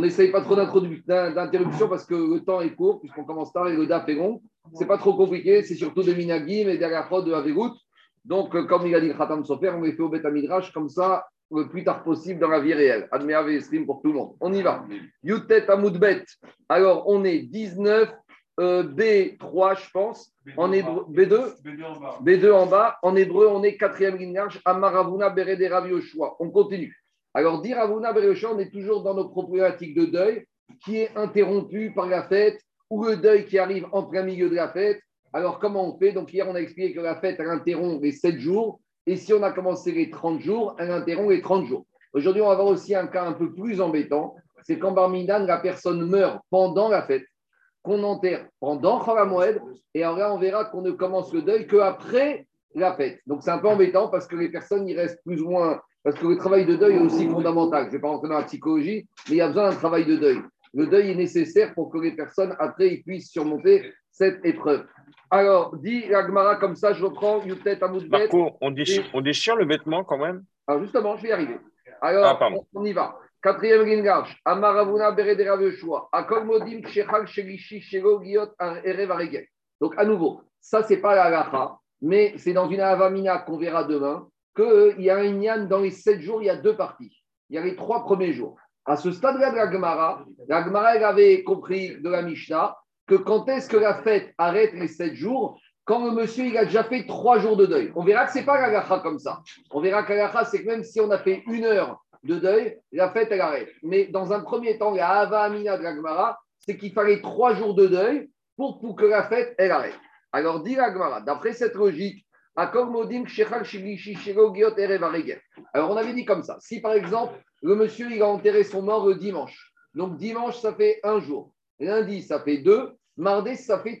On n'essaye pas trop d'interruption parce que le temps est court, puisqu'on commence tard et le DAF est long. C'est pas trop compliqué, c'est surtout de Minagim et derrière de Averout. Donc, euh, comme il a dit Khatam Sofer, on les fait au Beth Midrash comme ça, le plus tard possible dans la vie réelle. Admet stream pour tout le monde. On y va. Yutet Amoudbet. Alors, on est 19 euh, B3, je pense. En hébreu, B2 B2 en bas. B2 en bas. En hébreu, on est quatrième ligne large. Amaravuna Berede Ravi On continue. Alors, dire Ravuna Berede on est toujours dans nos problématiques de deuil qui est interrompu par la fête ou le deuil qui arrive en plein milieu de la fête. Alors, comment on fait? Donc, hier, on a expliqué que la fête, elle interrompt les 7 jours. Et si on a commencé les 30 jours, elle interrompt les 30 jours. Aujourd'hui, on va avoir aussi un cas un peu plus embêtant. C'est quand Barminan, la personne meurt pendant la fête, qu'on enterre pendant Moed, et alors on verra qu'on ne commence le deuil qu'après la fête. Donc, c'est un peu embêtant parce que les personnes, y restent plus ou moins. Parce que le travail de deuil est aussi fondamental. Je ne vais pas rentrer dans la psychologie, mais il y a besoin d'un travail de deuil. Le deuil est nécessaire pour que les personnes, après, puissent surmonter cette épreuve. Alors, dit l'Agmara comme ça, je reprends Yutet Amoudbet. Marco, on déchire, on déchire le vêtement quand même? Alors, justement, je vais y arriver. Alors, ah, on, y va. Quatrième ringage. Amaravuna Beredera Veshua. Akormodim Shechal Shelishi Shelo Giot Erev Donc, à nouveau, ça, c'est pas la lacha, mais c'est dans une avamina qu'on verra demain qu'il y a un Inyan dans les sept jours, il y a deux parties. Il y a les trois premiers jours. À ce stade-là de la Gemara, la Gemara elle avait compris de la Mishnah que quand est-ce que la fête arrête les sept jours? Quand le monsieur il a déjà fait trois jours de deuil. On verra que ce n'est pas la comme ça. On verra que la c'est que même si on a fait une heure de deuil, la fête elle arrête. Mais dans un premier temps, la Ava Amina de la Gemara, c'est qu'il fallait trois jours de deuil pour, pour que la fête elle arrête. Alors dit la Gemara, d'après cette logique, alors on avait dit comme ça, si par exemple le monsieur il a enterré son mort le dimanche, donc dimanche ça fait un jour, lundi ça fait deux, mardi ça fait,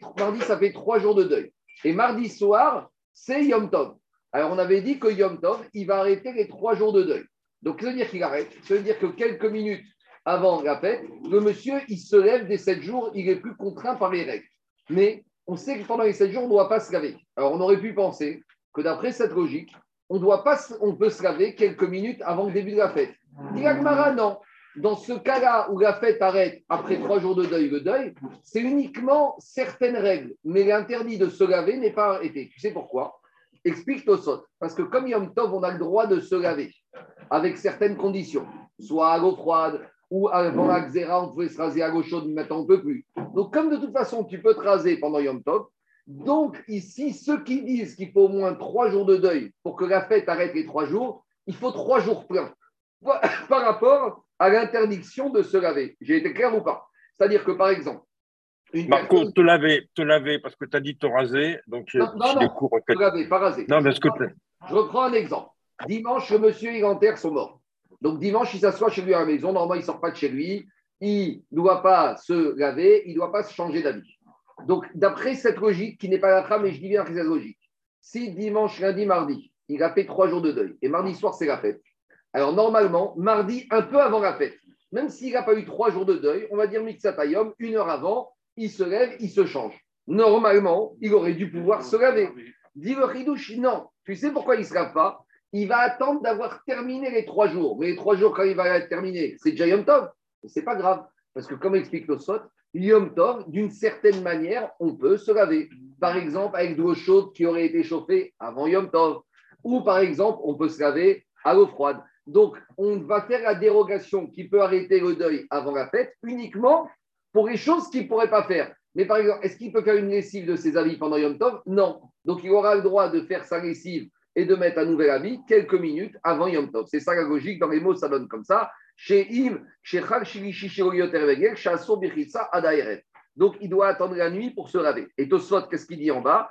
trois jours de deuil, et mardi soir c'est Yom Tov. Alors on avait dit que Yom Tov il va arrêter les trois jours de deuil. Donc ça veut dire qu'il arrête, ça veut dire que quelques minutes avant la fête, le monsieur il se lève des sept jours, il est plus contraint par les règles. Mais on sait que pendant les sept jours, on ne doit pas se laver. Alors, on aurait pu penser que d'après cette logique, on, doit pas, on peut se laver quelques minutes avant le début de la fête. Dit non. Dans ce cas-là où la fête arrête après trois jours de deuil, deuil, c'est uniquement certaines règles. Mais l'interdit de se laver n'est pas arrêté. Tu sais pourquoi? Explique Tosot. Parce que comme Yom Tov, on a le droit de se laver avec certaines conditions, soit à l'eau froide, ou avant la xéra, on pouvait se raser à l'eau chaude, mais maintenant on ne peut plus. Donc, comme de toute façon, tu peux te raser pendant Yom Tov, donc ici, ceux qui disent qu'il faut au moins trois jours de deuil pour que la fête arrête les trois jours, il faut trois jours pleins par rapport à l'interdiction de se laver. J'ai été clair ou pas? C'est-à-dire que, par exemple, une Marco, te laver, te laver, parce que tu as dit te raser, donc non, non, non te laver, pas raser. Non, parce que... Je reprends un exemple. Dimanche, monsieur, il enterre son mort. Donc dimanche, il s'assoit chez lui à la maison. Normalement, il ne sort pas de chez lui. Il ne doit pas se laver. Il ne doit pas se changer d'habit. Donc, d'après cette logique, qui n'est pas la trame, mais je dis bien que c'est cette logique, si dimanche, lundi, mardi, il a fait trois jours de deuil et mardi soir, c'est la fête, alors normalement, mardi, un peu avant la fête, même s'il n'a pas eu trois jours de deuil, on va dire Mixatayom, une heure avant, il se lève, il se change. Normalement, il aurait dû pouvoir se laver. Dit le non. Tu sais pourquoi il ne se lave pas? Il va attendre d'avoir terminé les trois jours. Mais les trois jours, quand il va être terminé, c'est déjà Yom Tov. C'est pas grave. Parce que, comme explique le Sot, Yom Tov, d'une certaine manière, on peut se laver. Par exemple, avec de l'eau chaude qui aurait été chauffée avant Yom Tov. Ou par exemple, on peut se laver à l'eau froide. Donc, on va faire la dérogation qui peut arrêter le deuil avant la fête uniquement pour les choses qu'il ne pourrait pas faire. Mais par exemple, est-ce qu'il peut faire une lessive de ses habits pendant Yom Tov? Non. Donc, il aura le droit de faire sa lessive et de mettre un nouvel avis quelques minutes avant Yom Tov. C'est ça. Dans les mots, ça donne comme ça. Chez Im, chez Donc, il doit attendre la nuit pour se laver. Et Tosfot, qu'est-ce qu'il dit en bas?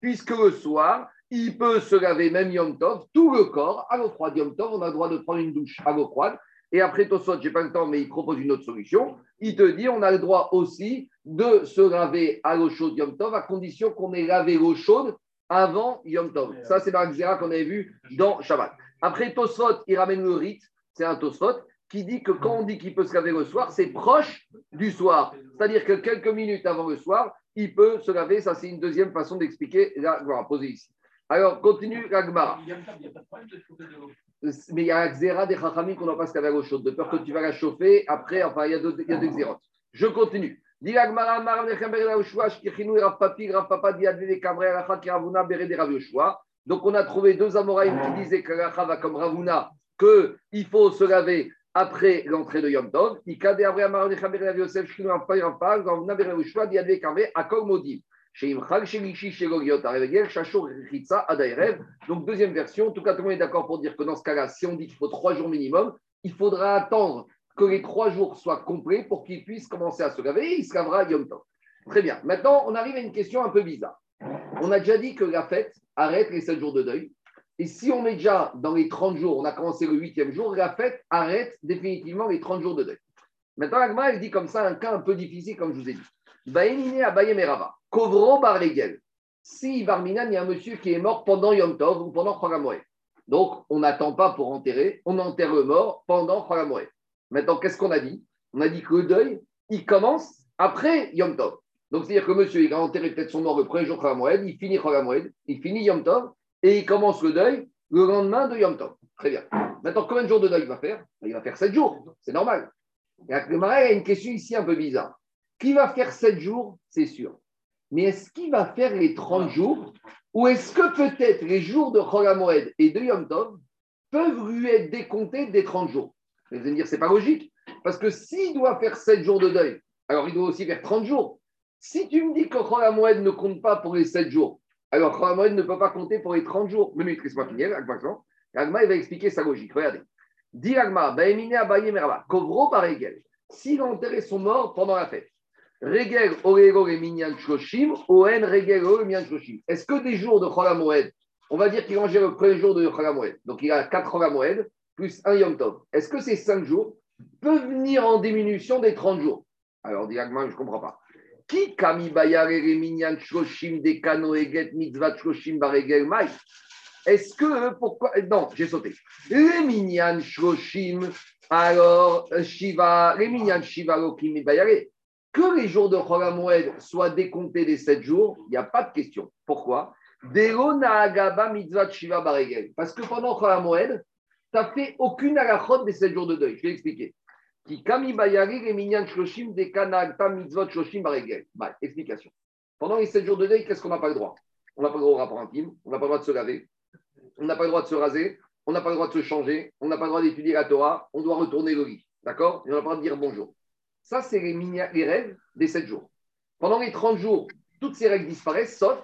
Puisque le soir, il peut se laver même Yom Tov, tout le corps, à l'eau froide. Yom Tov, on a le droit de prendre une douche à l'eau froide. Et après Tosfot, je n'ai pas le temps, mais il propose une autre solution. Il te dit on a le droit aussi de se laver à l'eau chaude Yom Tov, à condition qu'on ait lavé l'eau chaude avant Yom Tov. Ça, c'est la qu'on avait vu dans Shabbat. Après, Tosfot, il ramène le rite, c'est un Tosfot, qui dit que quand on dit qu'il peut se laver le soir, c'est proche du soir. C'est-à-dire que quelques minutes avant le soir, il peut se laver. Ça, c'est une deuxième façon d'expliquer la gloire posée ici. Alors, continue l'Agmara. mais il y a la xéra des chachamim qu'on n'a pas se laver à l'eau chaude, de peur que tu vas la chauffer. Après, enfin, il y a deux, il y a deux xérotes. Je continue. Donc, on a trouvé deux Amoraïm qui disaient que Alacha va comme Ravuna, qu'il faut se laver après l'entrée de Yom Tov. Donc, deuxième version, en tout cas, tout le monde est d'accord pour dire que dans ce cas-là, si on dit qu'il faut trois jours minimum, il faudra attendre que les trois jours soient complets pour qu'il puisse commencer à se laver il se lavera Yom Tov. Très bien. Maintenant, on arrive à une question un peu bizarre. On a déjà dit que la fête arrête les 7 jours de deuil. Et si on est déjà dans les 30 jours, on a commencé le huitième jour, la fête arrête définitivement les 30 jours de deuil. Maintenant, Agma, elle dit comme ça un cas un peu difficile, comme je vous ai dit. À Bayemerava, Kovro. Si Barminan, il y a un monsieur qui est mort pendant Yom Tov ou pendant Chagamoé. Donc, on n'attend pas pour enterrer, on enterre le mort pendant Chagamoé. Maintenant, qu'est-ce qu'on a dit? On a dit que le deuil, il commence après Yom Tov. Donc, c'est-à-dire que monsieur, il a enterré peut-être son mort le premier jour Moed, il finit Moed, il finit Yom Tov, et il commence le deuil le lendemain de Yom Tov. Très bien. Maintenant, combien de jours de deuil il va faire? Il va faire 7 jours, c'est normal. Et le Marais a une question ici un peu bizarre. Qui va faire 7 jours? C'est sûr. Mais est-ce qu'il va faire les 30 jours? Ou est-ce que peut-être les jours de Moed et de Yom Tov peuvent lui être décomptés des 30 jours? Vous allez me dire, c'est pas logique. Parce que s'il doit faire 7 jours de deuil, alors il doit aussi faire 30 jours. Si tu me dis que Moed ne compte pas pour les 7 jours, alors Moed ne peut pas compter pour les 30 jours. Mais laisse-moi finir, Agma, Agma, il va expliquer sa logique. Regardez. Dit Agma, Baemine Abaye Meraba, Kovro par Regel. S'il a enterré son mort pendant la fête, Regel, Orego et Minyan Shoshim, Oen, Regel. Est-ce que des jours de Moed, on va dire qu'il a mangé le premier jour de Moed, donc il a 4 Moed, plus un Yom Tov, est-ce que ces 5 jours peuvent venir en diminution des 30 jours? Alors, directement, je ne comprends pas. Qui Est-ce que, pourquoi Non, j'ai sauté. Les shoshim, alors, shiva, les shiva lokim que les jours de Cholamoued soient décomptés des 7 jours, il n'y a pas de question. Pourquoi? Parce que pendant Cholamoued, n'as fait aucune alachot des 7 jours de deuil. Je vais expliquer. Explication. Pendant les 7 jours de deuil, qu'est-ce qu'on n'a pas le droit? On n'a pas le droit au rapport intime, on n'a pas le droit de se laver, on n'a pas le droit de se raser, on n'a pas le droit de se changer, on n'a pas le droit d'étudier la Torah, on doit retourner le lit. D'accord? Et on n'a pas le droit de dire bonjour. Ça, c'est les, les règles des 7 jours. Pendant les 30 jours, toutes ces règles disparaissent, sauf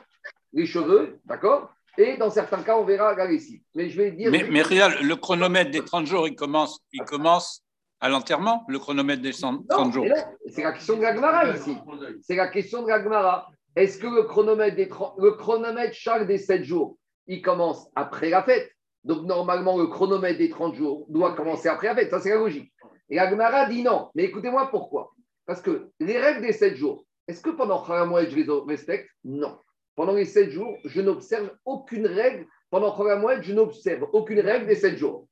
les cheveux, d'accord? Et dans certains cas, on verra la lessive. Mais je vais dire. Mais, mais le chronomètre des 30 jours, il commence, il commence à l'enterrement, le chronomètre des 30 jours. C'est la question de la ici. C'est la question de la Est-ce que le chronomètre, des le chronomètre chaque des 7 jours, il commence après la fête? Donc normalement, le chronomètre des 30 jours doit commencer après la fête. Ça, c'est la logique. Et la dit non. Mais écoutez-moi pourquoi. Parce que les règles des 7 jours, est-ce que pendant Kharamoued, je les respecte? Non. Pendant les sept jours, je n'observe aucune règle. Pendant Moed, je n'observe aucune règle des sept jours.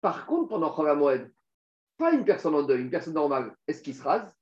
Par contre, pendant Moed, pas une personne en deuil, une personne normale, est-ce qu'il se rase?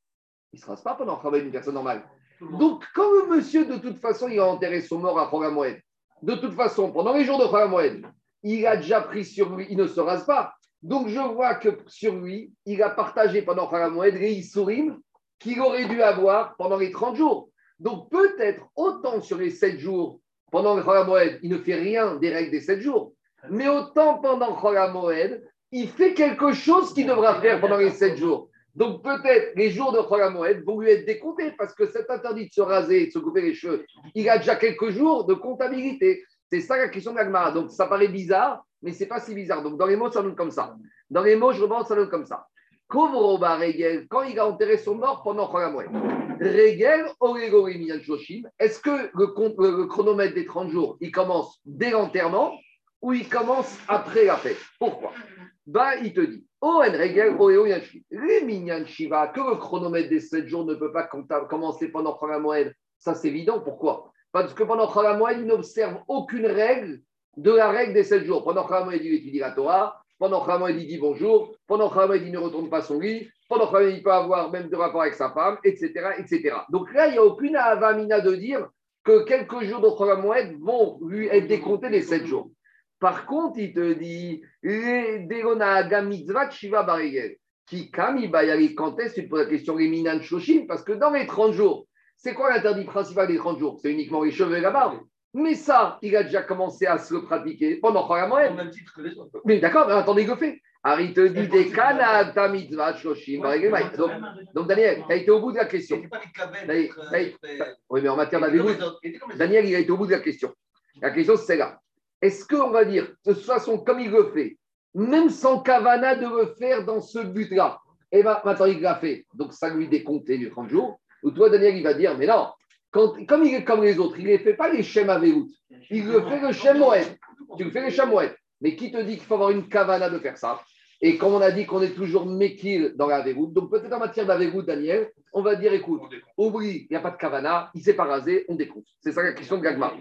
Il ne se rase pas pendant Moed, une personne normale. Donc, comme monsieur, de toute façon, il a enterré son mort à Moed, de toute façon, pendant les jours de Moed, il a déjà pris sur lui, il ne se rase pas. Donc, je vois que sur lui, il a partagé pendant Moed les Issourim qu'il aurait dû avoir pendant les 30 jours. Donc peut-être autant sur les sept jours, pendant le Moed, il ne fait rien des règles des sept jours, mais autant pendant le Moed, il fait quelque chose qu'il devra faire pendant les sept jours. Donc peut-être les jours de Moed vont lui être décomptés parce que cet interdit de se raser, de se couper les cheveux, il a déjà quelques jours de comptabilité. C'est ça la question de. Donc ça paraît bizarre, mais c'est pas si bizarre. Donc dans les mots, ça donne comme ça. Dans les mots, je remonte, ça donne comme ça. Quand il a enterré son mort pendant Moed. Regel, Est-ce que le, chronomètre des 30 jours, il commence dès l'enterrement ou il commence après la fête? Pourquoi? Bah, Il te dit, Shiva, que le chronomètre des 7 jours ne peut pas commencer pendant Moed. Ça, c'est évident. Pourquoi? Parce que pendant Moed, il n'observe aucune règle de la règle des 7 jours. Pendant Moed, il étudie la Torah. Pendant Moed, il dit bonjour. Pendant Moed, il ne retourne pas son lit pendant il peut avoir même de rapport avec sa femme, etc. etc. Donc là, il n'y a aucune avamina de dire que quelques jours d'autres moed vont lui être décomptés les sept jours. Par contre, il te dit, Shiva Qui, quand est-ce tu poses la question, les Shoshim? Parce que dans les 30 jours, c'est quoi l'interdit principal des 30 jours? C'est uniquement les cheveux et la barbe. Mais ça, il a déjà commencé à se le pratiquer pendant Chagamoed. Mais d'accord, mais attendez, il fait? Alors il te dit des canades, donc, donc Daniel, tu as été au bout de la question. Oui, mais en matière d'avérou, Daniel, il a été au bout de la question. La question, c'est là. Est-ce qu'on va dire, de toute façon, comme il le fait, même sans Kavana de le faire dans ce but-là, et eh bien maintenant il l'a fait, donc ça lui décompte du 30 jours, ou toi, Daniel, il va dire, mais non, quand, comme il est comme les autres, il ne fait pas les à Vérout, il le fait le Shem Tu le fais le Shem Mais qui te dit qu'il faut avoir une Kavana de faire ça? Et comme on a dit qu'on est toujours méquille dans la Véroute, donc peut-être en matière de Daniel, on va dire écoute, oublie, il n'y a pas de Kavana, il s'est pas rasé, on décompte. C'est ça la question de Gagma.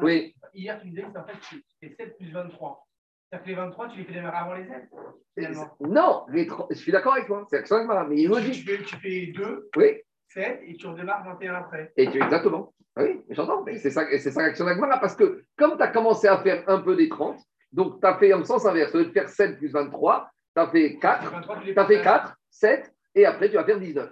Oui. Hier, tu disais que en fait, c'est 7 plus 23. C'est-à-dire que les 23, tu les fais démarrer avant les 7 Non, je suis d'accord avec toi, c'est l'action Gagma, mais il est logique. Tu fais, tu fais 2, oui. 7 et tu redémarres 21 après. Et tu, exactement. Oui, j'entends, c'est ça, ça l'action Gagma, parce que comme tu as commencé à faire un peu des 30, donc tu as fait en sens inverse, tu faire 7 plus 23, tu as fait 4, tu as fait 4, 7, et après tu vas faire 19.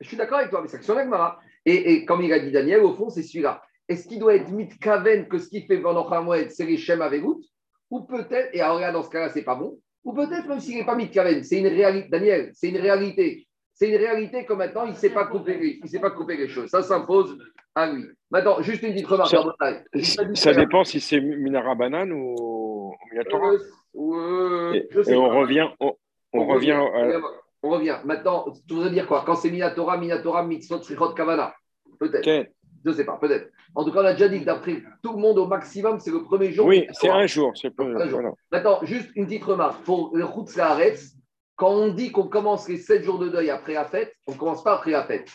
Je suis d'accord avec toi, mais c'est action Gagmara. Et, et, comme il a dit Daniel, au fond, c'est celui-là. Est-ce qu'il doit être mitkaven que ce qu'il fait pendant Khamoued, c'est les Shem avec Ou peut-être, et alors là, dans ce cas-là, c'est pas bon. Ou peut-être, même s'il n'est pas mitkaven, c'est une réalité, Daniel, c'est une réalité. C'est une réalité que maintenant, il ne sait pas couper, il sait pas couper les choses. Ça s'impose à lui. Maintenant, juste une petite remarque. Ça, ça dépend si c'est Minara Banane ou Euh, et, on revient. On, revient, on revient. Maintenant, tu voudrais dire quoi? Quand c'est Minatora, Minatora, Mitzvot, Srichot, Kavana Peut-être. Je ne sais pas, peut-être. En tout cas, on a déjà dit que d'après tout le monde, au maximum, c'est le premier jour. Oui, c'est un jour. C'est un jour. Maintenant, juste une petite remarque. Pour le Arrête, quand on dit qu'on commence les sept jours de deuil après la fête, on ne commence pas après la fête.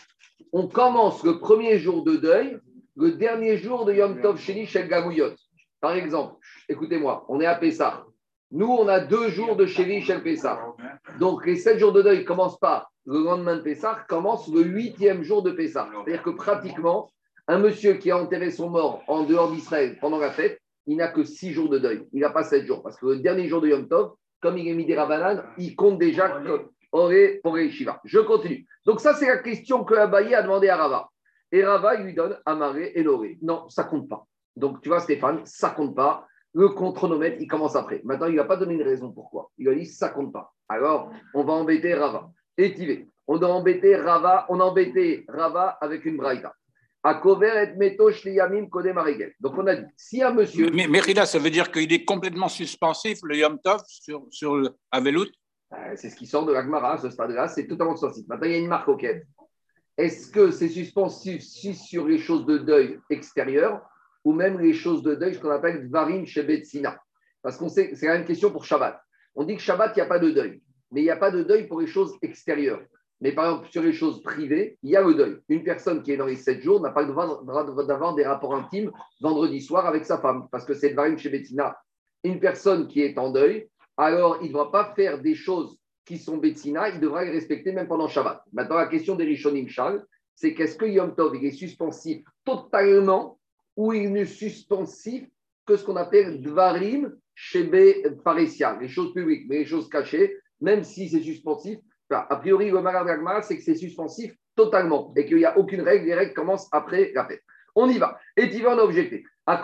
On commence le premier jour de deuil, le dernier jour de Yom Tov Sheni Shel. Par exemple, écoutez-moi, on est à Pessah. Nous, on a deux jours de Sheni Shel Pessah. Donc, les sept jours de deuil ne commencent pas le lendemain de Pessah, commencent le huitième jour de Pessah. C'est-à-dire que pratiquement, un monsieur qui a enterré son mort en dehors d'Israël pendant la fête, il n'a que six jours de deuil. Il n'a pas sept jours. Parce que le dernier jour de Yom Tov, comme il est mis des rabanan, il compte déjà pour les Shiva. Je continue. Donc, ça, c'est la question que Abaye a demandé à Rava. Et Rava, lui donne Amaré et Loré. Non, ça compte pas. Donc, tu vois, Stéphane, ça compte pas. Le chronomètre, il commence après. Maintenant, il n'a pas donné une raison pourquoi. Il a dit ça compte pas. Alors, on va embêter Rava. Et On a embêté Rava, on a embêté Rava avec une braïta. Donc on a dit, si un monsieur. Mais, mais ça veut dire qu'il est complètement suspensif, le Yom Tov, sur, sur le Avelout euh, C'est ce qui sort de l'Agmara, ce stade-là, c'est totalement suspensif. Maintenant, il y a une marque au quête. Est-ce que c'est suspensif si sur les choses de deuil extérieures ou même les choses de deuil, ce qu'on appelle Dvarim Shebetsina Parce qu'on sait, c'est la même question pour Shabbat. On dit que Shabbat, il n'y a pas de deuil, mais il n'y a pas de deuil pour les choses extérieures. Mais par exemple, sur les choses privées, il y a le deuil. Une personne qui est dans les sept jours n'a pas le droit d'avoir des rapports intimes vendredi soir avec sa femme, parce que c'est le varim chez. Une personne qui est en deuil, alors il ne doit pas faire des choses qui sont Bettina, il devra les respecter même pendant Shabbat. Maintenant, la question des Rishonim Charles, c'est qu'est-ce que Yom Tov il est suspensif totalement ou il n'est suspensif que ce qu'on appelle Dvarim Shebe Paresia, les choses publiques, mais les choses cachées, même si c'est suspensif, a priori, le malade c'est que c'est suspensif totalement et qu'il n'y a aucune règle. Les règles commencent après la fête. On y va. Et tu vas en objecter. À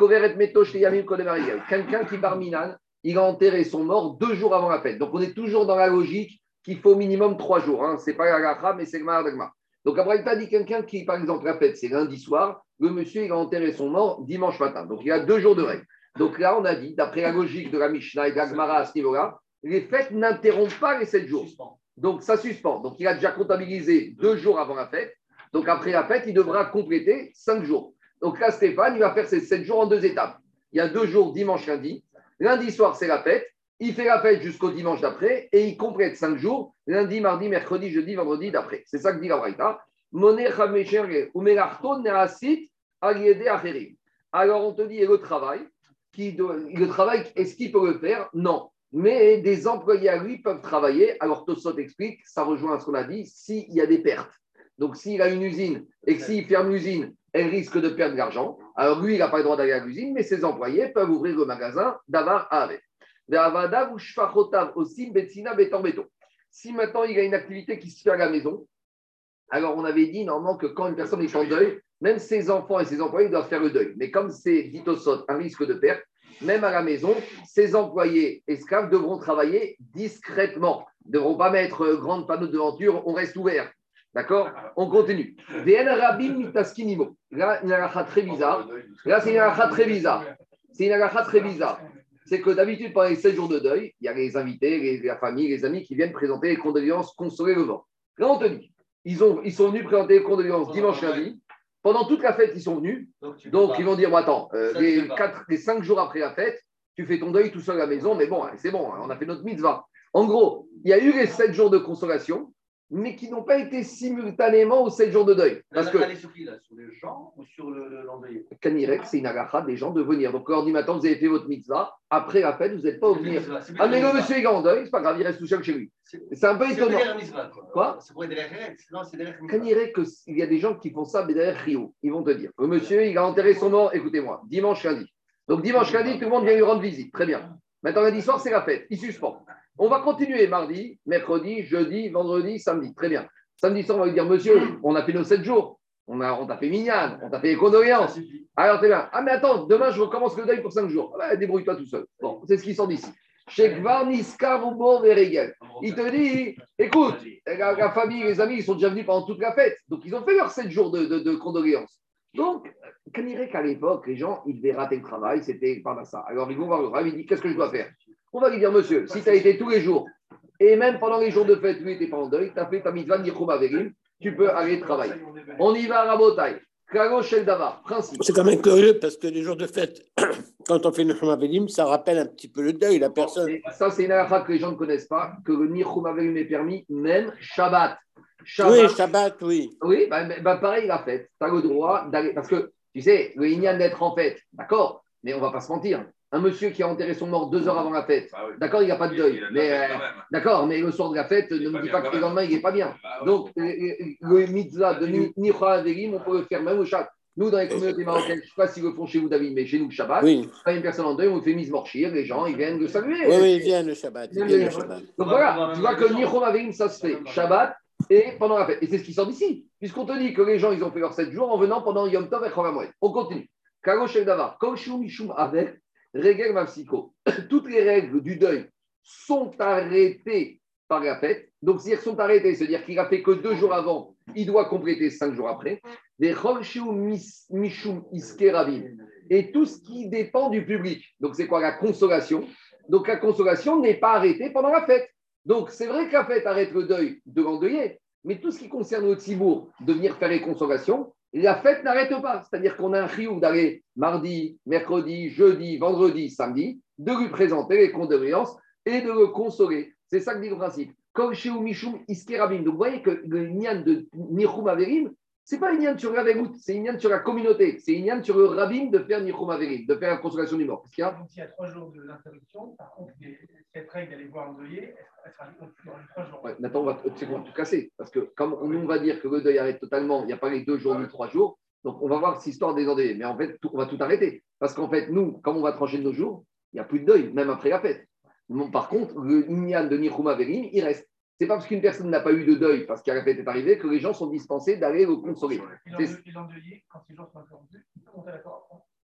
Quelqu'un qui barminan, il a enterré son mort deux jours avant la fête. Donc on est toujours dans la logique qu'il faut au minimum trois jours. Hein. Ce n'est pas la mais c'est le malade Donc après, il dit quelqu'un qui, par exemple, la fête, c'est lundi soir. Le monsieur, il a enterré son mort dimanche matin. Donc il y a deux jours de règle. Donc là, on a dit, d'après la logique de la Mishnah et de la à ce niveau-là, les fêtes n'interrompent pas les sept jours. Donc, ça suspend. Donc, il a déjà comptabilisé deux jours avant la fête. Donc, après la fête, il devra compléter cinq jours. Donc là, Stéphane, il va faire ces sept jours en deux étapes. Il y a deux jours, dimanche, lundi. Lundi soir, c'est la fête. Il fait la fête jusqu'au dimanche d'après et il complète cinq jours, lundi, mardi, mercredi, jeudi, vendredi d'après. C'est ça que dit la Braïta. Alors on te dit, et le travail, qui, le travail, est-ce qu'il peut le faire? Non mais des employés à lui peuvent travailler. Alors Tosot explique, ça rejoint ce qu'on a dit, s'il y a des pertes. Donc s'il a une usine et s'il ferme l'usine, elle risque de perdre de l'argent. Alors lui, il n'a pas le droit d'aller à la cuisine, mais ses employés peuvent ouvrir le magasin d'avar à avec. Si maintenant il a une activité qui se fait à la maison, alors on avait dit normalement que quand une personne est en deuil, même ses enfants et ses employés doivent faire le deuil. Mais comme c'est dit au sot, un risque de perte, même à la maison, ses employés esclaves devront travailler discrètement. Ne devront pas mettre euh, grande panneau de devanture, on reste ouvert. D'accord? On continue. Mitaskinimo. Là, une halakha très bizarre. Là, c'est une halakha très bizarre. C'est une très bizarre. C'est que d'habitude, pendant les 7 jours de deuil, il y a les invités, les- la famille, les amis qui viennent présenter les condoléances, consoler le vent. Là, on te dit, ils, ont, ils sont venus présenter les condoléances dimanche lundi. Pendant toute la fête, ils sont venus. Donc, ils vont dire, bon, attends, euh, les, quatre, les cinq jours après la fête, tu fais ton deuil tout seul à la maison, mais bon, c'est bon, on a fait notre mitzvah. En gros, il y a eu les sept jours de consolation, mais qui n'ont pas été simultanément aux sept jours de deuil. Parce que sur qui là Sur les gens ou sur le- le- l'endeuillé Kanirek, c'est une agacha des gens de venir. Donc, on leur dit maintenant, vous avez fait votre mitzvah, après la fête, vous n'êtes pas au venir. Ah, mais le monsieur est en deuil, c'est pas grave, il reste tout seul chez lui. C'est un peu étonnant. Mitzvah, quoi. Quoi C'est pour être derrière. Non. Kanirek, il y a des gens qui font ça, mais derrière Rio, ils vont te dire. Le monsieur, il a enterré son mort, écoutez-moi, dimanche lundi. Donc, dimanche lundi, tout le monde vient lui rendre visite. Très bien. Maintenant, lundi soir, c'est la fête. Il suspend. On va continuer mardi, mercredi, jeudi, vendredi, samedi. Très bien. Samedi soir, on va lui dire, monsieur, on a fait nos sept jours. On on t'a fait mignonne, on t'a fait les condoléances. Alors, très bien. Ah, mais attends, demain, je recommence le deuil pour cinq jours. Débrouille-toi tout seul. Bon, c'est ce qui sort d'ici. Il te dit, écoute, la, famille, les amis, ils sont déjà venus pendant toute la fête. Donc, ils ont fait leurs sept jours de, condoléances. Donc, quand il qu'à l'époque, les gens, ils devaient rater le travail, c'était pas ça. Alors, ils vont voir le rave, il dit, qu'est-ce que je dois faire? On va lui dire, monsieur, si tu as été tous les jours, et même pendant les jours de fête, tu n'étais pas en deuil, tu as fait ta mitzvah Averim, tu peux aller travailler. On y va à Rabotai. C'est quand même curieux parce que les jours de fête, quand on fait le Shemavelim, ça rappelle un petit peu le deuil, la personne. Et ça, c'est une halakha que les gens ne connaissent pas, que le Nichum Averim est permis, même Shabbat. Oui, Shabbat, oui. Oui, bah, bah, bah, pareil, la fête. Tu as le droit d'aller. Parce que, tu sais, le Inyan d'être en fête, d'accord, mais on va pas se mentir. Un monsieur qui a enterré son mort deux heures avant la fête, Ah oui. d'accord, il n'y a pas de Il- deuil. de Mais, euh, d'accord, mais le soir de la fête, Il ne me dis pas que le lendemain, il n'est pas bien. Bah ouais. Donc, euh, euh, le mitzvah de Ni- Nicha Averim, on peut le faire même au Shabbat. Nous, dans les communautés marocaines, je ne sais pas s'ils le font chez vous, David, mais chez nous, le Shabbat, Oui, quand il y a une personne en deuil, on fait mise morchir, les gens, ils viennent le saluer. oui, oui, il vient le Shabbat. Il vient le Shabbat. Donc voilà, tu vois que Nichom Averim, ça se fait Shabbat et pendant la fête. Et c'est ce qui sort d'ici, puisqu'on te dit que les gens, ils ont fait leurs 7 jours en venant pendant Yom Tov et Chol HaMoed. On continue. Karo Shel Davar, Mishum avec, Regel Mavsiko. Toutes les règles du deuil sont arrêtées par la fête. Donc, c'est-à-dire sont arrêtées, c'est-à-dire qu'il a fait que deux jours avant, il doit compléter cinq jours après. Rabim. Et tout ce qui dépend du public. Donc, c'est quoi la consolation? Donc, la consolation n'est pas arrêtée pendant la fête. Donc, c'est vrai que la fête arrête le deuil de l'endeuillé, mais tout ce qui concerne le Tibour, de venir faire les consolations, la fête n'arrête pas. C'est-à-dire qu'on a un riou d'aller mardi, mercredi, jeudi, vendredi, samedi, de lui présenter les condoléances et de le consoler. C'est ça que dit le principe. Comme chez Mishum Iskerabim. Vous voyez que le Nyan de Nichum Averim, c'est pas une sur la Vegout, c'est une sur la communauté. C'est une sur le Rabim de faire Nichum Averim, de faire la consolation du mort. Qu'est-ce qu'il y a Donc, il y a trois jours de- d'interruption. Par contre, cette règle d'aller voir l'endeuillé, elle, elle sera dans les trois jours. Ouais, maintenant, on va, quoi, tout casser. Parce que comme nous, on va dire que le deuil arrête totalement, il n'y a pas les deux jours ni trois jours. Donc, on va voir cette histoire des endeuillés. Mais en fait, tout- on va tout arrêter. Parce qu'en fait, nous, comme on va trancher de nos jours, il n'y a plus de deuil, même après la fête. Bon, par contre, le Inyan de Nichuma Verim, il reste. C'est pas parce qu'une personne n'a pas eu de deuil parce que la fête est arrivée que les gens sont dispensés d'aller le consoler. Et l'endeuillé, quand ces jours sont.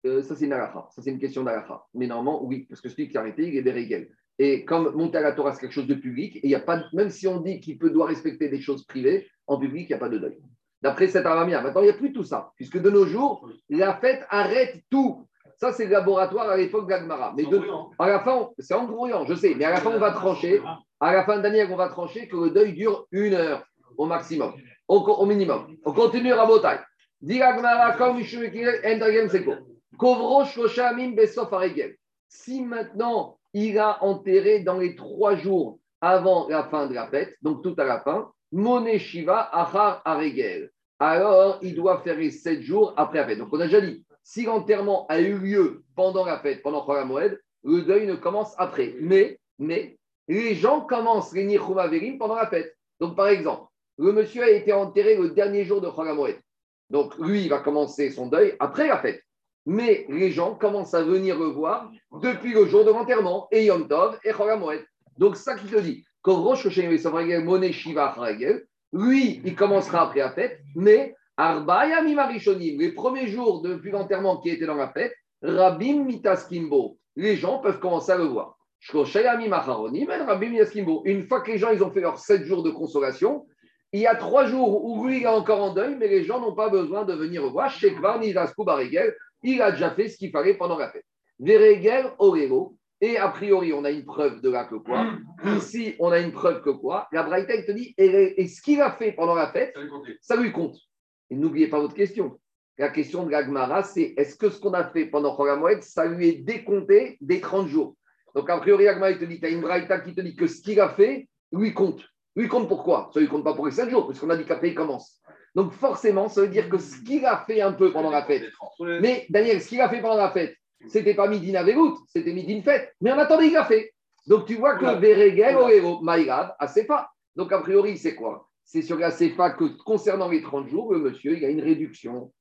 Euh, ça, c'est une halakha. Ça, c'est une question d'halakha. Mais normalement, oui, parce que celui qui est arrêté, il est des régels. Et comme monter à la Torah, c'est quelque chose de public, et il y a pas, de- même si on dit qu'il peut, doit respecter des choses privées, en public, il n'y a pas de deuil. D'après cette aramia. Maintenant, il n'y a plus tout ça, puisque de nos jours, la fête arrête tout. Ça, c'est le laboratoire à l'époque d'Agmara. Mais de, à la fin, c'est embrouillant, je sais, mais à la fin, on va trancher. À la fin de l'année, on va trancher que le deuil dure une heure au maximum, au, au minimum. On continue à Botaï. Dit Agmara, comme. Si maintenant il a enterré dans les trois jours avant la fin de la fête, donc tout à la fin, Moné Shiva Achar Aregel. Alors il doit faire les sept jours après la fête. Donc on a déjà dit, si l'enterrement a eu lieu pendant la fête, pendant Chol Moed, le deuil ne commence après. Mais, mais les gens commencent les Nichum Averim pendant la fête. Donc par exemple, le monsieur a été enterré le dernier jour de Chol Moed. Donc, lui, il va commencer son deuil après la fête. Mais les gens commencent à venir le voir depuis le jour de l'enterrement, et Yom Tov, et Chol HaMoed. Donc, ça qui te dit, lui, il commencera après la fête, mais les premiers jours depuis l'enterrement qui étaient dans la fête, Rabim Mitaskimbo, les gens peuvent commencer à le voir. Une fois que les gens ils ont fait leurs sept jours de consolation, il y a trois jours où lui il est encore en deuil, mais les gens n'ont pas besoin de venir le voir. Il a déjà fait ce qu'il fallait pendant la fête. Veregel Orego, et a priori, on a une preuve de là que quoi Ici, on a une preuve que quoi La Braïta, il te dit, et, et ce qu'il a fait pendant la fête, ça lui compte. Et n'oubliez pas votre question. La question de l'Agmara, c'est est-ce que ce qu'on a fait pendant Chogamoed, ça lui est décompté des 30 jours? Donc, a priori, l'Agmara, il te dit, tu as une Braïta qui te dit que ce qu'il a fait, lui compte. Lui compte pourquoi? Ça lui compte pas pour les 5 jours, puisqu'on a dit qu'après, il commence. Donc, forcément, ça veut dire que ce qu'il a fait un peu pendant la fête, mais Daniel, ce qu'il a fait pendant la fête, c'était pas midi Navegout, c'était midi une fête. Mais en attendant, il a fait. Donc tu vois que Veregel, Orero, Maïrad, Asefa. Donc a priori, c'est quoi? C'est sur la CFA que concernant les 30 jours, le monsieur, il y a une réduction.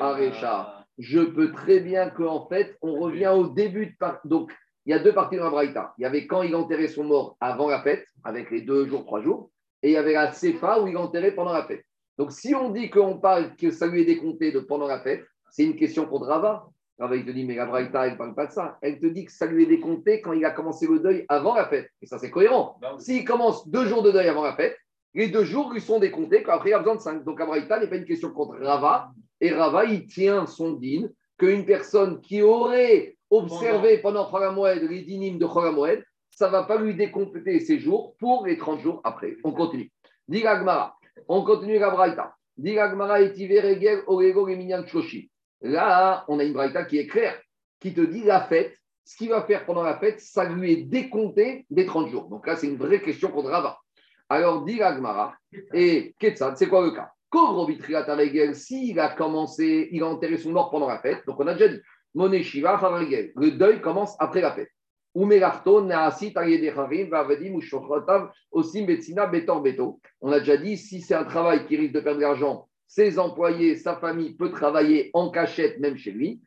Arecha. Je peux très bien qu'en fait, on revient au début de. Par... Donc, il y a deux parties dans la Braïta. Il y avait quand il enterrait son mort avant la fête, avec les deux jours, trois jours, et il y avait la CFA où il enterrait pendant la fête. Donc, si on dit qu'on parle que ça lui est décompté de pendant la fête, c'est une question pour Rava. Rava, il te dit, mais la Braïta, elle ne parle pas de ça. Elle te dit que ça lui est décompté quand il a commencé le deuil avant la fête. Et ça, c'est cohérent. S'il commence deux jours de deuil avant la fête, les deux jours lui sont décomptés quand après il a besoin de cinq. Donc la Braïta n'est pas une question contre Rava. Et Rava, il tient son din qu'une personne qui aurait observé pendant Cholamoued les dynimes de Cholamoued, ça ne va pas lui décompter ses jours pour les 30 jours après. On continue. Dit Gmara. On continue la Braïta. Dit Gmara et Tiveregel Orego Reminyan Choshi. Là, on a une braïta qui est claire, qui te dit la fête, ce qu'il va faire pendant la fête, ça lui est décompté des 30 jours. Donc là, c'est une vraie question contre Rava. Alors, dit Agmara, et Ketsad, c'est quoi le cas? S'il a commencé, il a enterré son mort pendant la fête, donc on a déjà dit, Moné Shiva, le deuil commence après la fête. On a déjà dit, si c'est un travail qui risque de perdre de l'argent, ses employés, sa famille peut travailler en cachette même chez lui.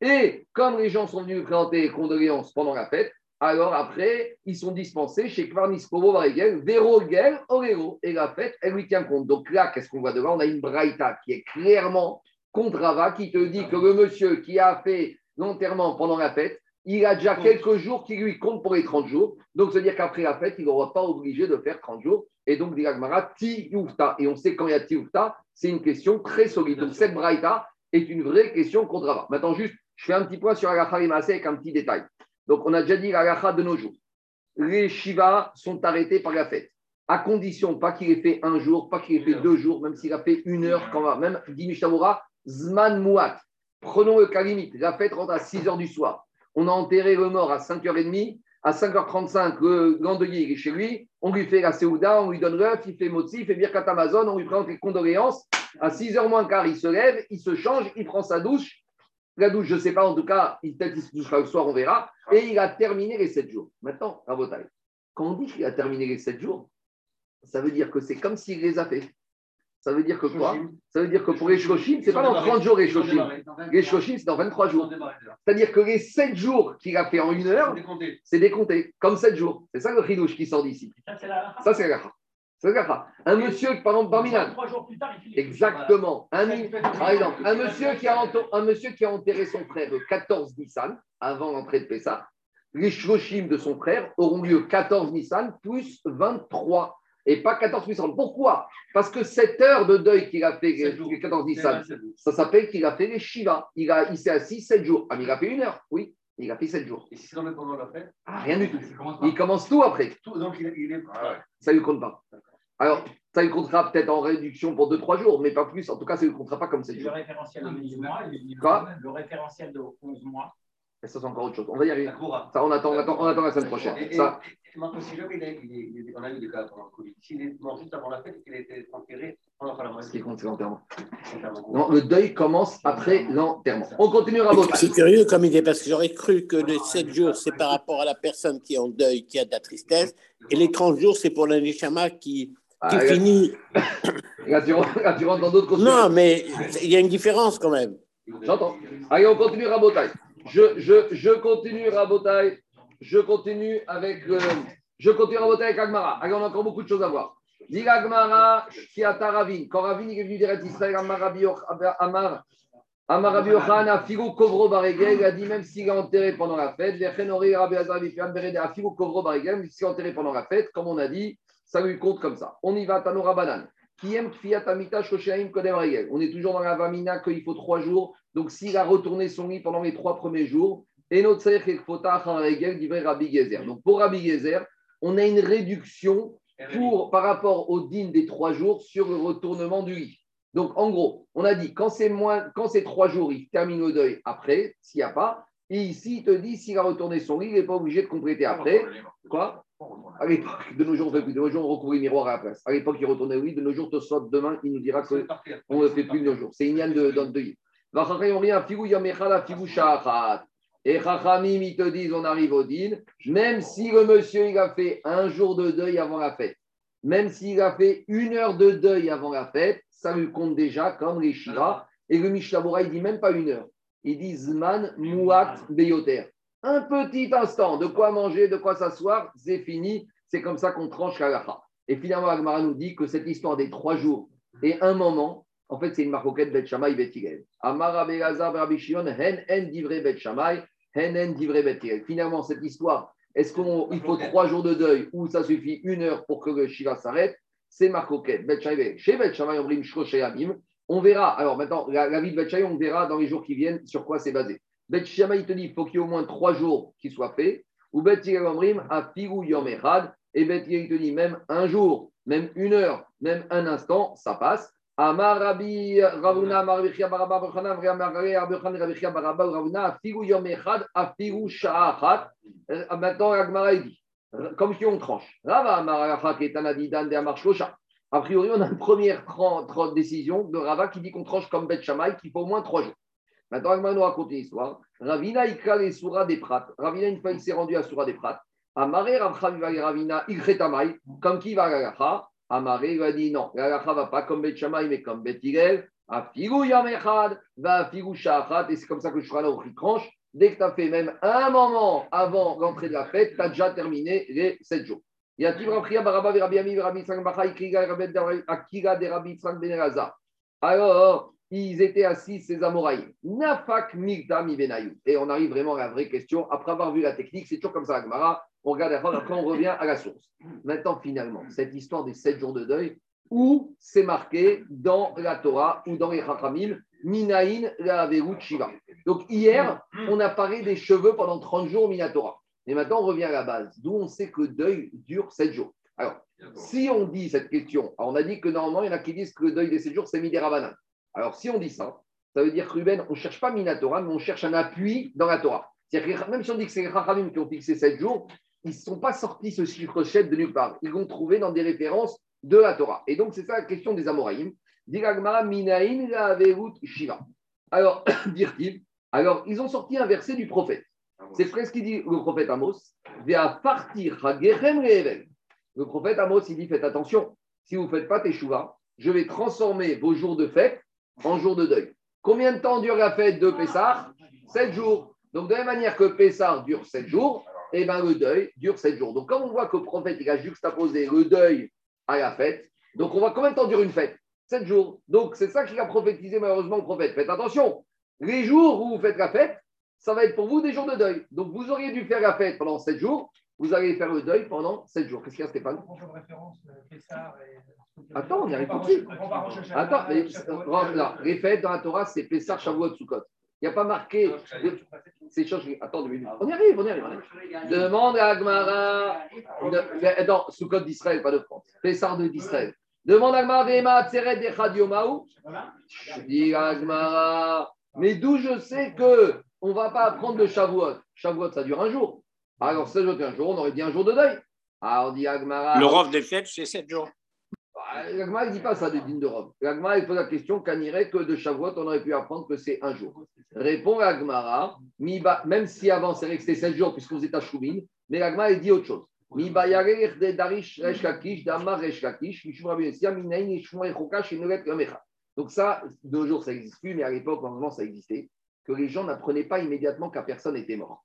Et comme les gens sont venus présenter les condoléances pendant la fête, alors après, ils sont dispensés chez Kvarniskovo Varegel, Verogel, Orero. Et la fête, elle lui tient compte. Donc là, qu'est-ce qu'on voit devant? On a une braïta qui est clairement contre Rava, qui te dit que le monsieur qui a fait l'enterrement pendant la fête, il a déjà quelques jours qui lui comptent pour les 30 jours. Donc, c'est-à-dire qu'après la fête, il n'aura pas obligé de faire 30 jours. Et donc, dit ti Et on sait quand il y a ti c'est une question très solide. Donc, cette braïta est une vraie question contre Rava. Maintenant, juste, je fais un petit point sur Agacha et avec un petit détail. Donc, on a déjà dit Agacha de nos jours. Les Shivas sont arrêtés par la fête, à condition pas qu'il ait fait un jour, pas qu'il ait fait deux jours, même s'il a fait une heure, quand même, Mishamura, Zman Muat. Prenons le cas limite. La fête rentre à 6 heures du soir. On a enterré le mort à 5h30 à 5h35, le l'endeuillé est chez lui, on lui fait la Seouda, on lui donne l'œuf, il fait Motsi, il fait Birkat Amazon, on lui présente les condoléances. À 6h moins quart, il se lève, il se change, il prend sa douche. La douche, je ne sais pas, en tout cas, peut-être il se douchera le soir, on verra. Et il a terminé les 7 jours. Maintenant, à votre quand on dit qu'il a terminé les 7 jours, ça veut dire que c'est comme s'il les a fait. Ça veut dire que quoi Ça veut dire que pour les Shoshim, ce n'est pas dans 30 jours les Shoshim. Les Shoshim, c'est dans 23 jours. C'est-à-dire que les 7 jours qu'il a fait en une heure, c'est décompté, comme 7 jours. C'est ça le ridouche qui sort d'ici. Ça, c'est la c'est la Un monsieur, par exemple, Exactement. Un, par exemple, un monsieur, qui a, un monsieur qui a enterré son frère le 14 Nissan, avant l'entrée de Pessah, les Shoshim de son frère auront lieu 14 Nissan plus 23 et pas 14 puissants. Pourquoi? Parce que cette heure de deuil qu'il a fait, les 14 Nissan, ça s'appelle qu'il a fait les Shiva. Il, a, il s'est assis 7 jours. Ah, mais il a fait une heure, oui. Il a fait 7 jours. Et si c'est pendant la fête ah, Rien du tout. Il commence tout après. Tout, donc il, il est... Ah ça ne lui compte pas. Alors, ça lui comptera peut-être en réduction pour 2-3 jours, mais pas plus. En tout cas, ça ne lui comptera pas comme 7 jours. Le référentiel de 11 mois, Quoi le référentiel de 11 mois. Et ça, c'est encore autre chose? On va y arriver. Ça, on attend, on attend, on attend la semaine prochaine. Et, ça, Maintenant, si jamais il est, il est, on a eu des cas pendant le Covid, s'il est mort juste avant la fête qu'il a été enterré pendant la moitié. Ce qui compte, c'est l'enterrement. Non, le deuil commence après l'enterrement. On continue à voter. C'est curieux comme idée, parce que j'aurais cru que les 7 jours, c'est par rapport à la personne qui est en deuil, qui a de la tristesse, et les 30 jours, c'est pour l'anishama qui Ah, qui là, finit. là, tu rentres dans d'autres Non, mais il y a une différence quand même. J'entends. Allez, on continue Rabotai. Je, je, je continue Rabotai. Je continue avec. euh, je continue Rabotai avec Agmara. Allez, on a encore beaucoup de choses à voir. Dit Agmara, qui a Ravin. Quand Ravin est venu d'Eretz Israël, Amar Rabbi Yoch- Amar. Amar Rabbi Yochanan, Afigu Kovro Baregel, il a dit même s'il est enterré pendant la fête, Vechen Ori Rabbi Hazar Bifiam Berede, Afigu Kovro Baregel, même s'il est enterré pendant la fête, comme on a dit, ça lui compte comme ça. On y va, Tanora Banan. Qui aime Kfiat Amita Shoshaim Kodem Regel. On est toujours dans la Vamina qu'il faut trois jours. Donc s'il a retourné son lit pendant les trois premiers jours, et notre Rabbi Gezer. Donc pour Rabbi Gezer, on a une réduction pour, par rapport au din des trois jours sur le retournement du lit. Donc, en gros, on a dit, quand c'est moins, quand c'est trois jours, il termine le deuil après, s'il n'y a pas. Et ici, il te dit, s'il a retourné son lit, il n'est pas obligé de compléter après. Quoi? À l'époque, de nos jours, on fait plus. De nos jours, on recouvre les miroirs à la place. À l'époque, il retournait lit. De nos jours, te saute demain, il nous dira que on ne le fait plus de nos jours. C'est une yann de, de, Et Chachamim, ils te disent, on arrive au din, même si le monsieur, il a fait un jour de deuil avant la fête, même s'il a fait une heure de deuil avant la fête, ça lui compte déjà comme les Shiva. Et le Mishnabura, il dit même pas une heure. Il dit Zman Muat Beyoter. Un petit instant, de quoi manger, de quoi s'asseoir, c'est fini. C'est comme ça qu'on tranche la. Et finalement, Agmara nous dit que cette histoire des trois jours et un moment, en fait, c'est une marcoquette Bet Shammai Bet. Amar Rabbi Elazar Rabbi Shimon, Hen En Divrei Bet Shammai, Hen En Divrei Bet. Finalement, cette histoire, est-ce qu'il faut trois jours de deuil ou ça suffit une heure pour que le Shiva s'arrête? C'est marcoquette. Bet Shammai. Chez Bet Shammai, on brim Shroshayamim. On verra. Alors maintenant, la, la vie de Bet Shammai, on verra dans les jours qui viennent sur quoi c'est basé. Bet Shammai, il te dit il faut qu'il y ait au moins trois jours qui soient faits. Ou Bet Omrim, a Figu Yom Echad. Et Bet il te dit même un jour, même une heure, même un instant, ça passe. Amar Rabbi Ravuna Amar Rabbi Chia Baraba Barchana Rabbi Rabbi Rabbi Chia Baraba Ravuna Afigu Yom Echad Afigu Sha'a Achat. Euh, Maintenant Agmara il dit comme si on tranche. Rava Amar Alacha Ketanadidan de Amar Shlosha A priori on a une première décision de Rava qui dit qu'on tranche comme Bet Shammai qu'il faut au moins trois jours. Maintenant Agmara nous raconte une histoire. Ravina Ikra les Soura des Prat Ravina une fois il s'est rendu à Soura des Prat Amaré Rav Chaviva et Ravina Ikretamai comme qui va à Amaré lui a dit non, la halakha va pas comme Bet Shammai, mais comme Bet Hillel. Afigu yam echad, va sha'achat. Et c'est comme ça que Shulchan Aruch, il tranche. Dès que tu as fait même un moment avant l'entrée de la fête, tu as déjà terminé les sept jours. Ben. Alors, ils étaient assis, ces Amoraïs. Et on arrive vraiment à la vraie question. Après avoir vu la technique, c'est toujours comme ça, Agmara. On regarde la après on revient à la source. Maintenant, finalement, cette histoire des sept jours de deuil, où c'est marqué dans la Torah ou dans les Chachamim, Minaïn la Shiva. Donc hier, on a parlé des cheveux pendant 30 jours Minatora. Et maintenant, on revient à la base, d'où on sait que le deuil dure 7 jours. Alors, si on dit cette question, on a dit que normalement, il y en a qui disent que le deuil des 7 jours, c'est Midera Alors, si on dit ça, ça veut dire que Ruben, on ne cherche pas Minatora, mais on cherche un appui dans la Torah. C'est-à-dire que même si on dit que c'est les Chachamim qui ont fixé 7 jours, ils ne sont pas sortis ce chiffre 7 de nulle part. Ils l'ont trouvé dans des références de la Torah. Et donc, c'est ça la question des Amoraïm. Shiva. Alors, dire-t-il, alors ils ont sorti un verset du prophète. C'est presque ce qu'il dit le prophète Amos. Le prophète Amos, il dit faites attention, si vous ne faites pas teshuva, je vais transformer vos jours de fête en jours de deuil. Combien de temps dure la fête de Pessah? Sept jours. Donc, de la même manière que Pessah dure sept jours, et ben, le deuil dure sept jours. Donc, comme on voit que le prophète il a juxtaposé le deuil à la fête, donc on voit combien de temps dure une fête Sept jours. Donc, c'est ça qu'il a prophétisé malheureusement le prophète. Faites attention, les jours où vous faites la fête, ça va être pour vous des jours de deuil. Donc, vous auriez dû faire la fête pendant sept jours, vous allez faire le deuil pendant sept jours. Qu'est-ce qu'il y a, Stéphane? Euh, et. Attends, on y arrive tout de suite. Attends, mais euh, là, les fêtes dans la Torah, c'est Pessah, Shavuot, Sukkot. Il n'y a pas marqué. C'est changé. Attends deux minutes. On y arrive, on y arrive. on y arrive. Demande à Agmara. de- Non, Sukkot d'Israël, pas de France. Pessah de d'Israël. Demande à Agmara, Vema, Tseret, Echad, Yomahu. Je dis à Agmara, mais d'où je sais que on ne va pas apprendre de Shavuot? Shavuot, ça dure un jour. Alors, ça dure un jour, on aurait dit un jour de deuil. Alors, on dit à Agmara. Le rov des fêtes, c'est 7 jours. L'Agma, il ne dit pas ça de Dine de Rome. L'Agma, il pose la question qu'on irait que de Shavuot, on aurait pu apprendre que c'est un jour? Répond l'Agmara, même si avant, c'est vrai que c'était 7 jours, puisqu'on était à Choumine, mais l'Agma, il dit autre chose. Donc ça, de nos jours, ça n'existe plus, mais à l'époque, normalement, ça existait, que les gens n'apprenaient pas immédiatement qu'à personne était mort.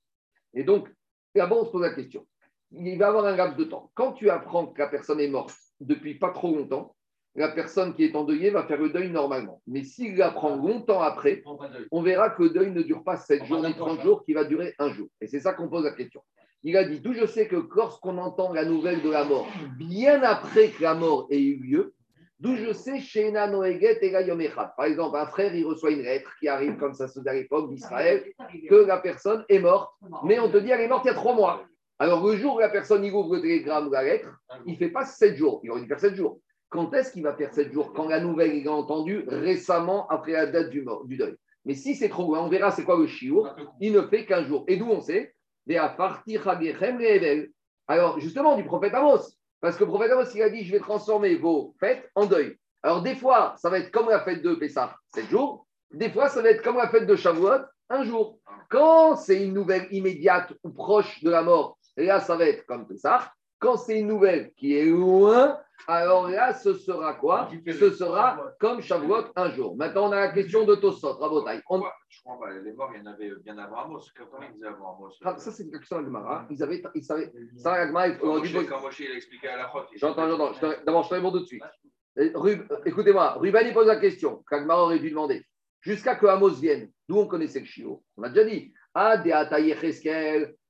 Et donc, d'abord, on se pose la question. Il va y avoir un laps de temps. Quand tu apprends que personne est morte depuis pas trop longtemps, la personne qui est endeuillée va faire le deuil normalement. Mais s'il l'apprend longtemps après, on verra que le deuil ne dure pas 7 On jours ni d'accord, 30 ça. jours, qui va durer un jour. Et c'est ça qu'on pose la question. Il a dit, d'où je sais que lorsqu'on entend la nouvelle de la mort, bien après que la mort ait eu lieu, d'où je sais, Shena Noeget et. Par exemple, un frère, il reçoit une lettre qui arrive, comme ça se faisait à l'époque d'Israël, que la personne est morte, mais on te dit, elle est morte il y a trois mois. Alors, le jour où la personne il ouvre le télégramme ou la lettre, il ne fait pas 7 jours. Il aurait dû faire 7 jours. Quand est-ce qu'il va faire 7 jours? Quand la nouvelle, il a entendu récemment après la date du, mort- du deuil. Mais si c'est trop loin, on verra c'est quoi le chiour. Il ne fait qu'un jour. Et d'où on sait? Alors, justement, du prophète Amos. Parce que le prophète Amos, il a dit Je vais transformer vos fêtes en deuil. Alors, des fois, ça va être comme la fête de Pessah, 7 jours. Des fois, ça va être comme la fête de Shavuot, un jour. Quand c'est une nouvelle immédiate ou proche de la mort, là, ça va être comme Pessah. Quand c'est une nouvelle qui est loin, alors là, ce sera quoi? Ce sera comme Shavuot un jour. Maintenant, on a la question de Tosot, Rabotai. On- Je crois pas, les morts, il y en avait bien avant Amos. Comment ils disaient avant Amos Ah, Ça, c'est une question de Gemara. Ils avaient, ils savaient, ça, la Gemara, Quand on dit- Moshe, quand Moshe, il a expliqué à la J'entends, j'entends. Je te- D'abord, je te réponds tout de suite. Et Rub- Écoutez-moi, Ruben, il pose la question. Kagmar aurait dû demander. Jusqu'à que Amos vienne, d'où on connaissait le chiot On a déjà dit. Ah, des.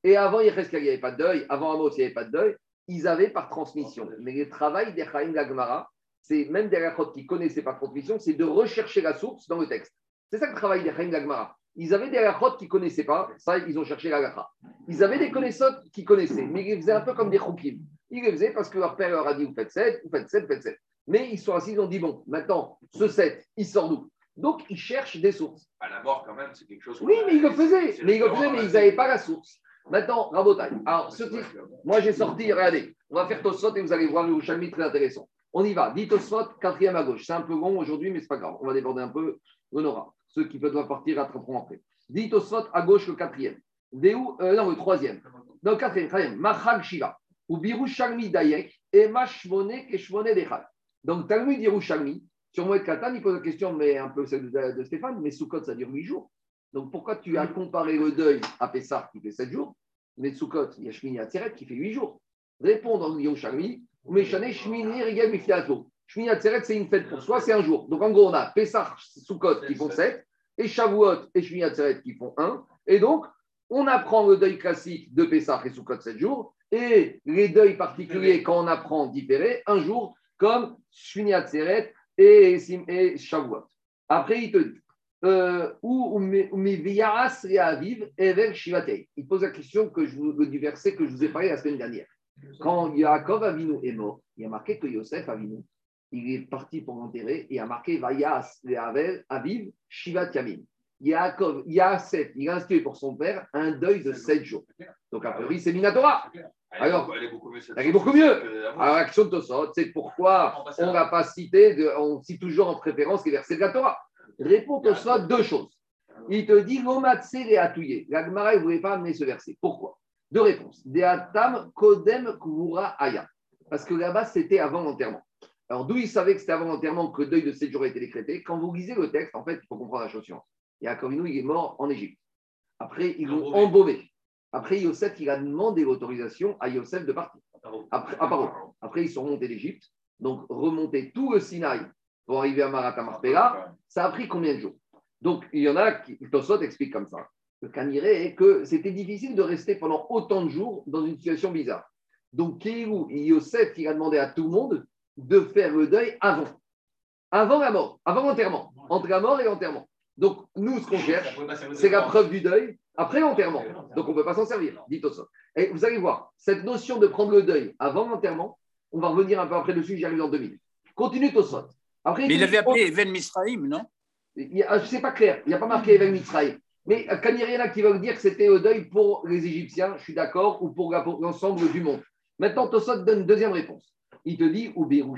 Et avant Yecheskel, il n'y avait pas de deuil. Avant Amos, il n'y avait pas de deuil. Ils avaient par transmission. Mais le travail des Chaim Gagmara, c'est même des Rachot qui connaissaient pas transmission, c'est de rechercher la source dans le texte. C'est ça le travail des Chaim Gagmara. Ils avaient des Rachot qui ne connaissaient pas, ça, ils ont cherché la Gacha. Ils avaient des connaisseurs qui connaissaient, mais ils les faisaient un peu comme des choukim. Ils les faisaient parce que leur père leur a dit vous faites 7, vous faites 7, vous faites 7. Mais ils sont assis, ils ont dit bon, maintenant, ce 7, il sort d'où? Donc, ils cherchent des sources. À la mort, quand même, c'est quelque chose. Oui, mais ils le faisaient, mais ils le faisaient, mais ils n'avaient pas la source. Maintenant, Rabotai. Alors, ce que- moi j'ai sorti, regardez, on va faire Tosfot et vous allez voir le Yerushalmi très intéressant. On y va. Dit Tosfot, quatrième à gauche. C'est un peu long aujourd'hui, mais c'est pas grave. On va déborder un peu. On aura. Ceux qui peuvent partir rattraperont après. Dit Tosfot à gauche le quatrième. Euh, non, le troisième. Non, le quatrième, quatrième. Machag Shiva. Ou Birushalmi Dayek et Mashmone Keshmone Dechal. Donc, Talmud Yerushalmi, sur Moed Katan, il pose la question, mais un peu celle de, Stéphane, mais Sukkot, ça dure huit jours. Donc, pourquoi tu as comparé le deuil à Pessah qui fait sept jours, mais Sukkot, il y a Shmini Atzeret qui fait huit jours? Réponds dans le Yerushalmi, Meshane Shmini Rigel Mifiato. Shmini Atzeret, c'est une fête pour soi, c'est un jour. Donc, en gros, on a Pessah, Sukkot qui font sept, et Shavuot et Shmini Atzeret qui font un. Et donc, on apprend le deuil classique de Pessah et Sukkot sept jours, et les deuils particuliers, quand on apprend différé, un jour, comme Shmini Atzeret et, et Shavuot. Après, il te dit, ou Evel Shivatei. Il pose la question que je vous, du verset que je vous ai parlé la semaine dernière. Quand Yaakov Avinu est mort, il y a marqué que Yosef Avinu, il est parti pour l'enterrer et a marqué Vayas Reavel Aviv Shivat Yamin. Yaakov, Yasef, il a institué pour son père un deuil de sept jours. Donc, a priori, c'est Minatora. Elle est Alors, beaucoup- elle est beaucoup mieux. est beaucoup. Alors, l'action de Tosot, c'est pourquoi on n'a pas cité, de- on cite toujours en préférence les versets de la Torah. Répond Tosot deux choses. Il te dit Lomatse et Atouye. La Gemara ne voulait pas amener ce verset. Pourquoi? Deux réponses. Deatam Kodem Kuvura Aya. Parce que là-bas, c'était avant l'enterrement. Alors, d'où il savait que c'était avant l'enterrement que le deuil de sept jours a été décrété? Quand vous lisez le texte, en fait, il faut comprendre la chose suivante. Yaakov Avinu, il est mort en Égypte. Après, ils l'ont Embaumé. Après, Yosef, il a demandé l'autorisation à Yosef de partir. Après, à Paro. Après, ils sont remontés d'Égypte. Donc, remonter tout le Sinaï pour arriver à Marat Marpella, ça a pris combien de jours? Donc, il y en a qui, Tosot explique comme ça. Le Kaniré est que c'était difficile de rester pendant autant de jours dans une situation bizarre. Donc, Kéhou et Yosef, il a demandé à tout le monde de faire le deuil avant. Avant la mort, avant l'enterrement. Entre la mort et l'enterrement. Donc, nous, ce qu'on cherche, c'est la preuve du deuil après l'enterrement. Donc, on ne peut pas s'en servir, dit Tosot. Et vous allez voir, cette notion de prendre le deuil avant l'enterrement, on va revenir un peu après dessus, j'y arrive dans deux minutes. Continue Tosot. Après, Mais il avait appelé Even Misraïm, non? A- C'est pas clair, il n'y a pas marqué Even Mitzrayim. Mais euh, quand il y en a qui veulent dire que c'était au deuil pour les Égyptiens, je suis d'accord, ou pour l'ensemble du monde. Maintenant, Tosot donne une deuxième réponse. Il te dit Uberu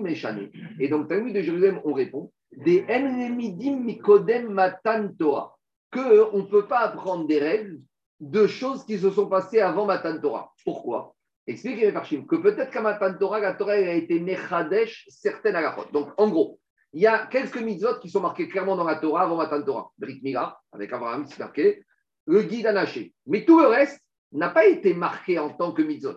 Meshane. Et donc, Talmud de Jérusalem, on répond Des Enremidim Mikodem Matan Torah. Qu'on ne peut pas apprendre des règles de choses qui se sont passées avant Matan Torah. Pourquoi? Explique les Parchim que peut-être qu'à Matan Torah, la Torah a été Mechadesh certaines halachot. Donc, en gros, il y a quelques mitzvot qui sont marqués clairement dans la Torah avant Matan Torah. Brit Mila, avec Abraham, c'est marqué. Le guide anaché. Mais tout le reste n'a pas été marqué en tant que mitzvot.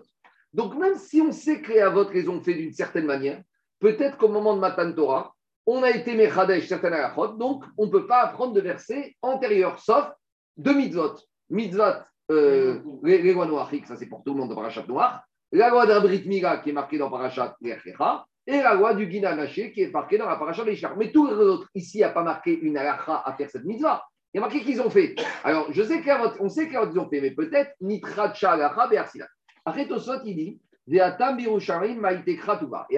Donc, même si on sait que les avot les ont fait d'une certaine manière, peut-être qu'au moment de Matan Torah, on a été Mechadesh certaines halachot, donc on ne peut pas apprendre de versets antérieurs, sauf deux mitzvot. Mitzvot, euh, les, les lois noachiques, ça c'est pour tout le monde dans Parashat Noir. La loi d'un Brit qui est marquée dans Parashat Lechecha, et la loi du Guina Naché qui est marquée dans la Parashat Leishar. Mais tous les autres, ici, a pas marqué une halacha à faire cette mitzvah. Il y a marqué qu'ils ont fait. Alors, je sais qu'on sait qu'ils ont fait, mais peut-être Nitracha halacha be'arsila. Après, Tosot, il dit. Et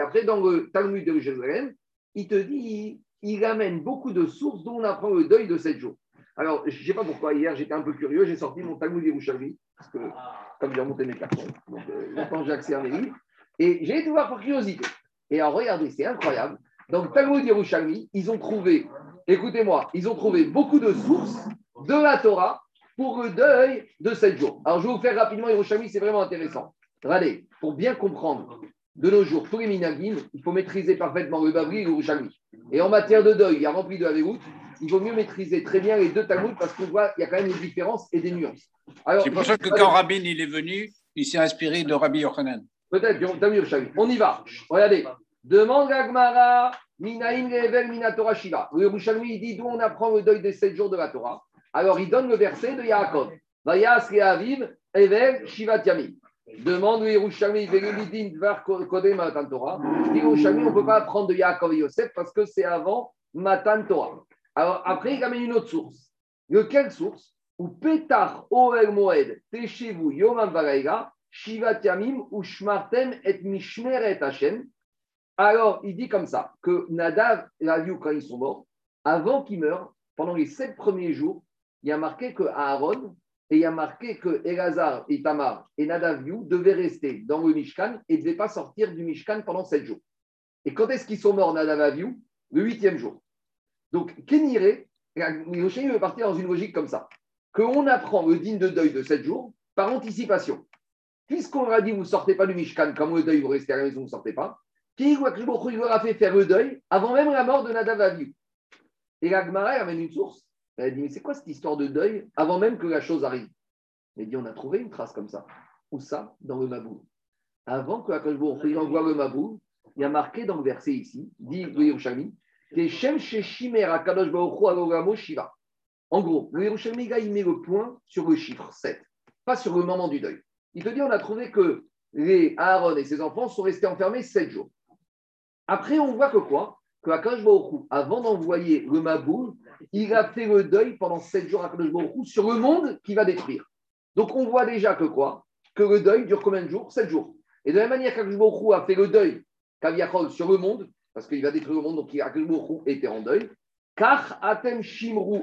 après, dans le Talmud de Jérusalem, il te dit, il amène beaucoup de sources dont on apprend le deuil de sept jours. Alors, je ne sais pas pourquoi, hier, j'étais un peu curieux, j'ai sorti mon Talmud Yerushalmi, parce que, comme j'ai remonté mes cartons, donc, euh, j'ai accès à mes livres, et j'ai été voir par curiosité. Et alors, regardez, c'est incroyable. Le Talmud Yerushalmi, ils ont trouvé, écoutez-moi, ils ont trouvé beaucoup de sources de la Torah pour le deuil de sept jours. Alors, je vais vous faire rapidement Yerushalmi, c'est vraiment intéressant. Regardez, pour bien comprendre de nos jours tous les minagim, il faut maîtriser parfaitement le Babri et le Yerushalmi. Et en matière de deuil, il y a rempli de la Véroute, il vaut mieux maîtriser très bien les deux Talmuds parce qu'on voit qu'il y a quand même des différences et des nuances. C'est pour ça que quand Rabin il est venu, il s'est inspiré de Rabbi Yochanan. Peut-être. On y va. Regardez. Demande à Gmara, Minaim Revel Minatora Shiva. Le Yerushalmi, il dit d'où on apprend le deuil des sept jours de la Torah. Alors, il donne le verset de Yaakov. Vayas Reaviv Evel Shivat Yamim. Demande le Yerushalmi, Velilidin Dvar Kodem Matan Torah. Je dis Yerushalmi, on ne peut pas apprendre de Yaakov et Yosef parce que c'est avant Matan Torah. Alors après, il amène une autre source. Lequel source Ou Oel Moed Yomam Shivat Yamim ou Shmartem et Mishmeret Hashem. Alors, il dit comme ça que Nadav et Aviou, quand ils sont morts, avant qu'ils meurent, pendant les sept premiers jours, il y a marqué que Aaron et il y a marqué que Elazar et Tamar et Nadav devaient rester dans le Mishkan et ne devaient pas sortir du Mishkan pendant sept jours. Et quand est-ce qu'ils sont morts, Nadav Aviou Le huitième jour. Donc, Kéniré, Yoshimi veut partir dans une logique comme ça, qu'on apprend le digne de deuil de sept jours par anticipation. Puisqu'on leur a dit, vous ne sortez pas du Mishkan, comme le deuil, vous restez à la maison, vous ne sortez pas, qui leur a fait faire le deuil avant même la mort de Nadav Aviou. Et la Gemara amène une source. Elle dit, mais c'est quoi cette histoire de deuil avant même que la chose arrive? Elle dit, on a trouvé une trace comme ça. Où ça Dans le Mabou. Avant que Akash envoie le Mabou, il y a marqué dans le verset ici, dit En gros, le Yerushalmi, il met le point sur le chiffre 7, pas sur le moment du deuil. Il te dit, on a trouvé que les Aaron et ses enfants sont restés enfermés 7 jours. Après, on voit que quoi? Que Akash Baruch avant d'envoyer le Maboul, il a fait le deuil pendant 7 jours à Baruch sur le monde qui va détruire. Donc, on voit déjà que quoi? Que le deuil dure combien de jours? 7 jours. Et de la même manière qu'Akash Baruch a fait le deuil, Kaviachol, sur le monde, parce qu'il va détruire le monde, donc Baruch était en deuil. Atem Shimru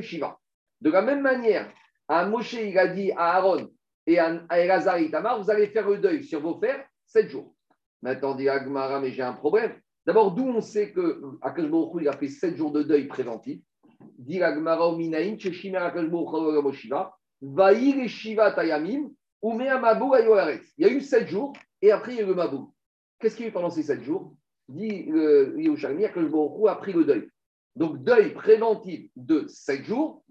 Shiva. De la même manière, à Moshe, il a dit à Aaron et à Elazar et Itamar, vous allez faire le deuil sur vos frères 7 jours. Maintenant, dit Agmara, mais j'ai un problème. D'abord, d'où on sait que Baruch il a fait 7 jours de deuil préventif? Dit Agmara Cheshimer Moshiva, Vaïr Shiva Tayamim, Umea Mabou Ayoaretz. Il y a eu 7 jours et après il y a eu le Mabou. Qu'est-ce qu'il y a eu pendant ces 7 jours? Dit le Yerushalmi, Baruch a pris le deuil. Donc, deuil préventif de 7 jours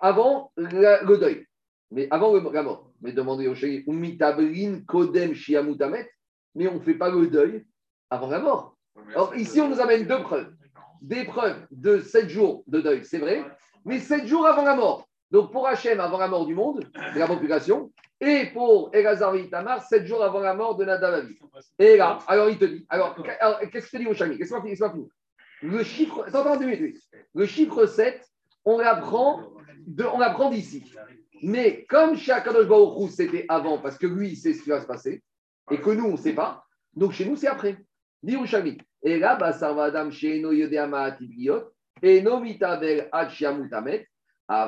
avant la- le deuil, mais avant le- la mort. Mais demandez au chéri, Kodem Shiamutamet, mais on ne fait pas le deuil avant la mort. Alors, ici, on nous amène deux preuves. Des preuves de 7 jours de deuil, c'est vrai, mais 7 jours avant la mort. Donc, pour Hachem, avant la mort du monde, de la population, et pour Elazar et Itamar, 7 jours avant la mort de Nadavavi. Et là, alors il te dit, alors, qu'est-ce que tu dis au Chami Qu'est-ce que tu dis Le chiffre, le chiffre 7, on l'apprend de- on l'apprend d'ici. Mais comme chez Akadosh Baruch c'était avant, parce que lui, il sait ce qui va se passer, et que nous, on ne sait pas, donc chez nous, c'est après. Dit Ushami. Et là, Basarvadam Sheeno Yodeama Atibriot, et no mitavel ad Dans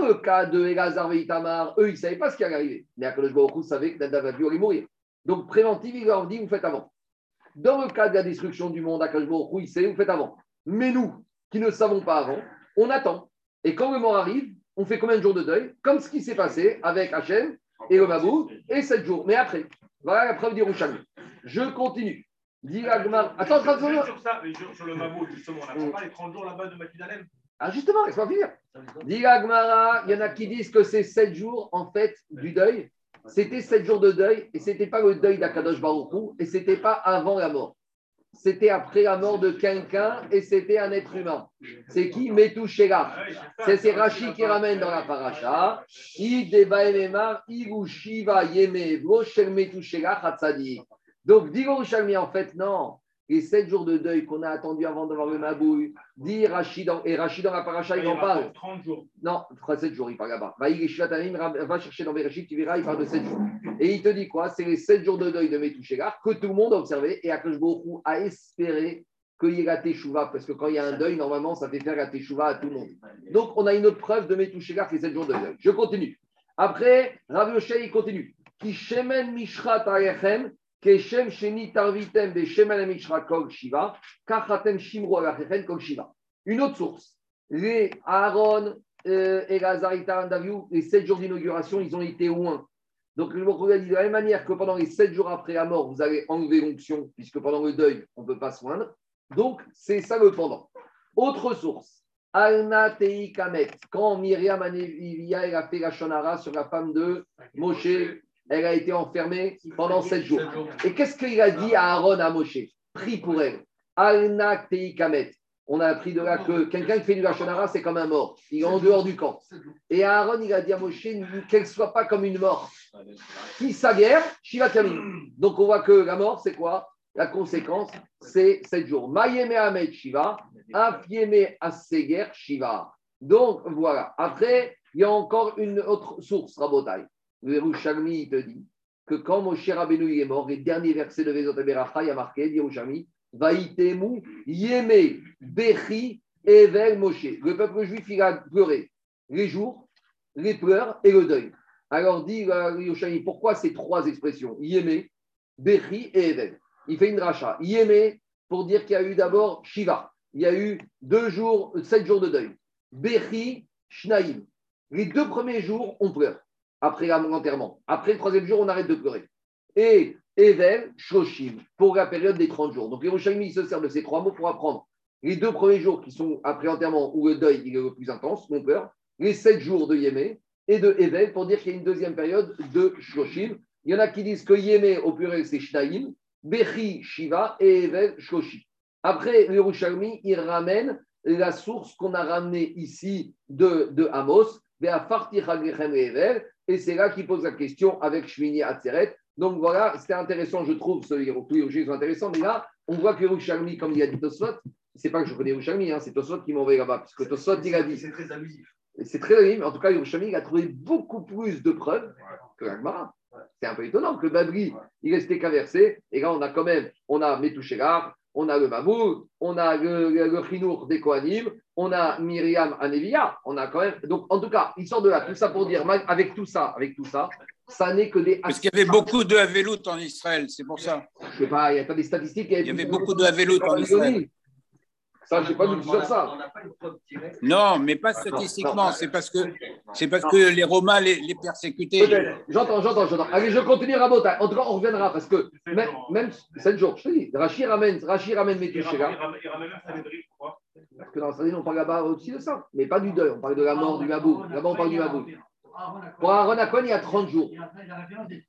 le cas de Elazar et Itamar, eux, ils ne savaient pas ce qui allait arriver. Mais Akadosh Baruch savait que Nadav Avihu allait mourir. Donc, préventif, il leur dit, vous faites avant. Dans le cas de la destruction du monde, Akadosh Baruch il sait, vous faites avant. Mais nous, qui ne savons pas avant, on attend. Et quand le mort arrive, on fait combien de jours de deuil? Comme ce qui s'est passé avec Hachem et le et 7 jours. Mais après, voilà la preuve d'Irushalmi. Je continue. Gemara- Attends, attends, attends, attends. Sur ça, mais sur, sur le Mabou, justement, on n'apprend pas les 30 jours là-bas de Matidalem. Ah, justement, laisse-moi finir. Gemara, il y en a qui disent que c'est 7 jours, en fait, du deuil. C'était 7 jours de deuil, et c'était pas le deuil d'Akadosh Baruch Hu, et c'était pas avant la mort. C'était après la mort de quelqu'un, et c'était un être humain. C'est qui? Metou Shela. C'est Rashi qui ramène dans la paracha. Shiva yeme shel Metou. Donc, dit Yerushalmi, en fait, non. Les 7 jours de deuil qu'on a attendu avant d'avoir le Mabouille, dit Rashi dans, et Rashi dans la paracha, il en parle. 30 jours. Non, 7 jours, il parle là-bas. Va, il chercher dans Bereshit, tu verras, il parle de 7 jours. Et il te dit quoi? C'est les 7 jours de deuil de Metouchégar que tout le monde a observé et Akash Baruch a espéré qu'il y ait la Teshuvah, parce que quand il y a un deuil, normalement, ça fait faire la Teshuvah à tout le monde. Donc, on a une autre preuve de Metouchégar qui est 7 jours de deuil. Je continue. Après, Rav il continue. Qui shemen mishrat alechem, keshem sheni tarvitem be shemen mishra kol shiva, kachatem shimro alachem kol shiva. Une autre source. Les Aaron, euh, Elazar, Itaran, Daviou, les 7 jours d'inauguration, ils ont été loin. Donc, le Mokhou a dit de la même manière que pendant les 7 jours après la mort, vous allez enlever l'onction, puisque pendant le deuil, on ne peut pas se joindre. Donc, c'est ça le pendant. Autre source. Alna Kamet. Quand Myriam Anevia, a fait la shonara sur la femme de Moshe, elle a été enfermée pendant 7 jours. Et qu'est-ce qu'il a dit à Aaron, à Moshe? Prie pour elle. Alna Tei Kamet. On a appris de là que quelqu'un qui fait du Lachonara, c'est comme un mort. Il est en dehors du camp. Et Aaron, il a dit à Moshe qu'elle ne soit pas comme une mort. Qui s'aguerre, Shiva Kamim. Donc on voit que la mort, c'est quoi? La conséquence, c'est 7 jours. Mayeme Ahmed Shiva, Afieme Asseger Shiva. Donc voilà. Après, il y a encore une autre source, Rabotai. Le Yerushalmi, te dit que quand Moshe Rabbeinu est mort, les derniers versets de Vezot Beracha, il y a marqué, Yerushalmi, Vaïtemu, Yeme, Bechi, Evel, Moshe. Le peuple juif, il a pleuré les jours, les pleurs et le deuil. Alors dit euh, Yoshani, pourquoi ces trois expressions? Yeme, Bechi et Evel Il fait une racha. Yeme, pour dire qu'il y a eu d'abord Shiva. Il y a eu deux jours, sept jours de deuil. Bechi, Shnaim. Les deux premiers jours, on pleure après l'enterrement. Après le troisième jour, on arrête de pleurer. Et Evel, Shoshim, pour la période des 30 jours. Donc, Yerushalmi, se sert de ces trois mots pour apprendre les deux premiers jours qui sont après l'enterrement où le deuil il est le plus intense, mon peur, les sept jours de Yémé et de Evel pour dire qu'il y a une deuxième période de Shoshim. Il y en a qui disent que Yémé au pluriel c'est Shnaïm, Bechi, Shiva et Evel, Shoshim. Après, Yerushalmi, il ramène la source qu'on a ramenée ici de, de Amos, et c'est là qu'il pose la question avec Shmini Atzeret. Donc voilà, c'était intéressant, je trouve, ce tous les Yerushalmi sont intéressants, mais là, on voit que Yerushalmi, comme il a dit Tosfot, c'est pas que je connais Yerushalmi, hein, c'est Tosfot qui m'a envoyé là-bas, parce que Tosfot, il a dit. C'est très abusif. C'est très abusif, mais en tout cas, Yerushalmi, il a trouvé beaucoup plus de preuves que l'Agmara. C'est un peu étonnant que le Babri, il restait qu'un verset, et là, on a quand même, on a Metouchelar, on a le Mabou, on a le, le, le Chinour des Kohanim, on a Myriam Anevia, on a quand même. Donc, en tout cas, il sort de là. Tout ça pour dire, avec tout ça, avec tout ça, ça n'est que des. Parce qu'il y avait beaucoup de Havelout en Israël, c'est pour ça. Je sais pas, il n'y a pas des statistiques. Il y avait beaucoup de Havelout en Israël. Ça, pas sur ça. Non, mais pas statistiquement. C'est parce que c'est parce que les Romains les, les persécutaient. Peut-être. J'entends, j'entends, j'entends. Allez, je continue Rabota. En tout cas, on reviendra parce que même, même 7 jours, je te dis, Rachid ramène, Rachid ramène ramène il ramène même Sanhedrin, je crois. Parce que dans Sanhedrin, on parle là-bas aussi de ça. Mais pas du deuil, on parle de la mort du Mabou. Là-bas, on parle du Mabou. Pour Aaron Akon, il y a 30 jours.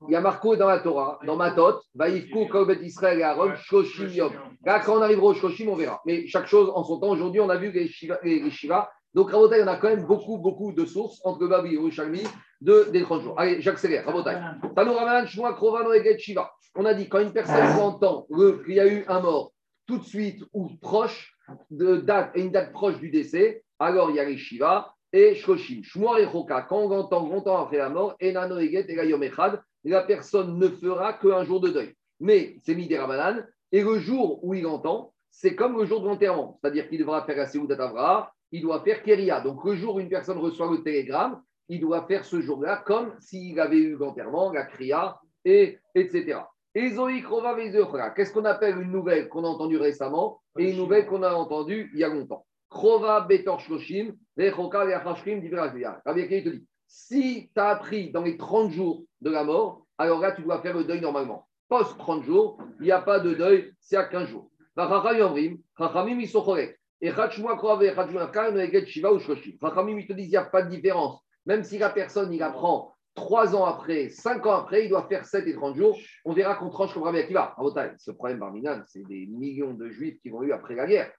Il y a marqué dans la Torah, dans Matot, Vaïfkou, Kobet Israël et Aaron, Shoshim Yom. Là, quand on arrivera au Shoshim, on verra. Mais chaque chose en son temps. Aujourd'hui, on a vu les Shiva. Les, les Shiva. Donc, Rabotai, on a quand même beaucoup, beaucoup de sources entre Babi et Yerushalmi de, des 30 jours. Allez, j'accélère. Rabotai. Tanou Ramanan, Shmoa, Krovano, Shiva. On a dit, quand une personne entend le- qu'il y a eu un mort tout de suite ou proche de date, et une date proche du décès, alors il y a les Shiva et Shoshim. Shmoa et Choka, quand on entend longtemps après la mort, Enano, Eget, et Echad, la personne ne fera qu'un jour de deuil. Mais c'est mis des Ramadan, et le jour où il entend, c'est comme le jour de l'enterrement. C'est-à-dire qu'il devra faire la Seoudat Avra, il doit faire Keria. Donc le jour où une personne reçoit le télégramme, il doit faire ce jour-là comme s'il avait eu l'enterrement, la Kriya, et, etc. Qu'est-ce qu'on appelle une nouvelle qu'on a entendue récemment et une nouvelle qu'on a entendue il y a longtemps? Krova Betor Shloshim, Vechoka Veachashkim, Diverakia. Rabbi Akiva te dit si tu as appris dans les 30 jours de la mort, alors là, tu dois faire le deuil normalement. Post 30 jours, il n'y a pas de deuil, c'est à 15 jours. Chachamim, ils sont corrects. Et Chachmoua Krova et Chachmoua Kan, Eget Shiva ou Shloshim. Chachamim, ils te disent il n'y a pas de différence. Même si la personne, il apprend 3 ans après, 5 ans après, il doit faire 7 et 30 jours. On verra qu'on tranche comme Rabbi Akiva. Ce problème, Barminan, c'est des millions de juifs qui vont eu après la guerre.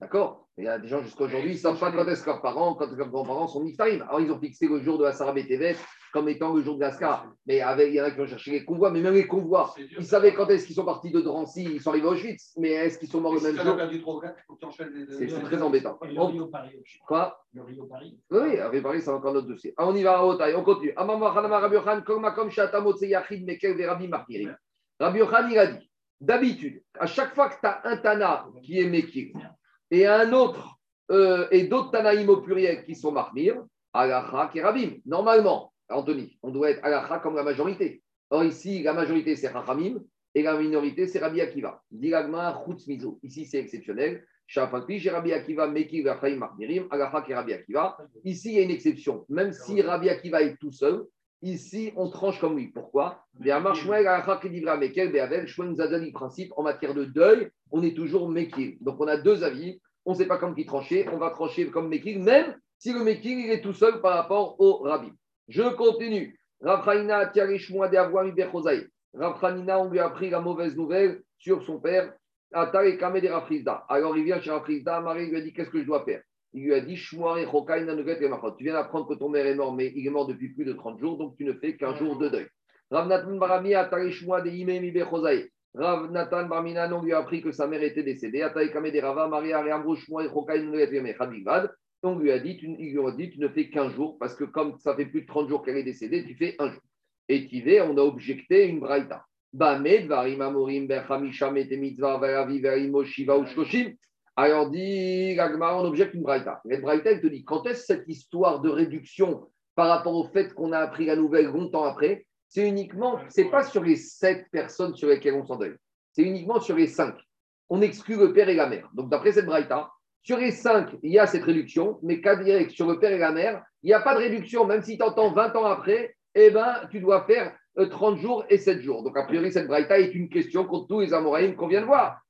D'accord Il y a des gens jusqu'à aujourd'hui, ils ne savent pas quand est-ce que leurs parents, quand leurs grands-parents sont niftarim. Alors, ils ont fixé le jour de la Sarah Betevet comme étant le jour de l'Ascar. Mais avec, il y en a qui ont cherché les convois, mais même les convois, ils savaient quand est-ce qu'ils sont partis de Drancy, ils sont arrivés à Auschwitz, mais est-ce qu'ils sont morts le même jour perdu 3 ou 4, il faut que tu enchaînes les C'est très embêtant. Et le Rio Paris aussi. Quoi? Le Rio Paris. Oui, avec Paris, c'est encore notre dossier. Ah, on y va à Otaï, on continue. Martirim. Rabbi Yochan, il a dit d'habitude, à chaque fois que tu as un Tana qui est Mekir et un autre, euh, et d'autres Tanaïm au pluriel qui sont Marmir, Alacha qui est Rabim. Normalement, Anthony, on doit être Alacha comme la majorité. Or, ici, la majorité, c'est Rachamim et la minorité, c'est Rabbi Akiva. Dilagma Mizo. Ici, c'est exceptionnel. J'ai Akiva, est Rabbi Akiva. Ici, il y a une exception. Même si Rabbi Akiva est tout seul, ici, on tranche comme lui. Pourquoi? Nous a donné le principe en matière de deuil, on est toujours Mekir. Donc, on a deux avis. On ne sait pas comme qui trancher. On va trancher comme Mekir, même si le Mekir, il est tout seul par rapport au Rabbi. Je continue. Rafraïna, de on lui a appris la mauvaise nouvelle sur son père. Alors il vient chez Rafrizda, Marie lui a dit Qu'est-ce que je dois faire? Il lui a dit et. Tu viens d'apprendre que ton père est mort, mais il est mort depuis plus de 30 jours, donc tu ne fais qu'un jour de deuil. Rav Natan Barami, Atar Shmua de Imemi Bechozaï. Rav Natan Barminan, on lui a appris que sa mère était décédée. Atar et Kameh de Rava, Maria Reamro Shmuare Chokai Nanuget et Mechad on lui a dit, tu, lui a dit, tu ne fais qu'un jour, parce que comme ça fait plus de 30 jours qu'elle est décédée, tu fais un jour. Et Tivé, on a objecté une braïta. Bamed, varim amorim, berchamisha, mete mitzvah, veravi, verimo, shiva, ou shkoshim. Alors dit Gagmar, on objecte une braïta. Et braïta, elle te dit, quand est-ce cette histoire de réduction par rapport au fait qu'on a appris la nouvelle longtemps après C'est uniquement, c'est pas sur les sept personnes sur lesquelles on s'endeuille. C'est uniquement sur les cinq. On exclut le père et la mère. Donc d'après cette braïta, sur les cinq, il y a cette réduction, mais cas direct sur le père et la mère, il n'y a pas de réduction, même si tu entends 20 ans après, eh ben, tu dois faire euh, 30 jours et 7 jours. Donc, a priori, cette braïta est une question contre tous les Amoraïm qu'on vient de voir.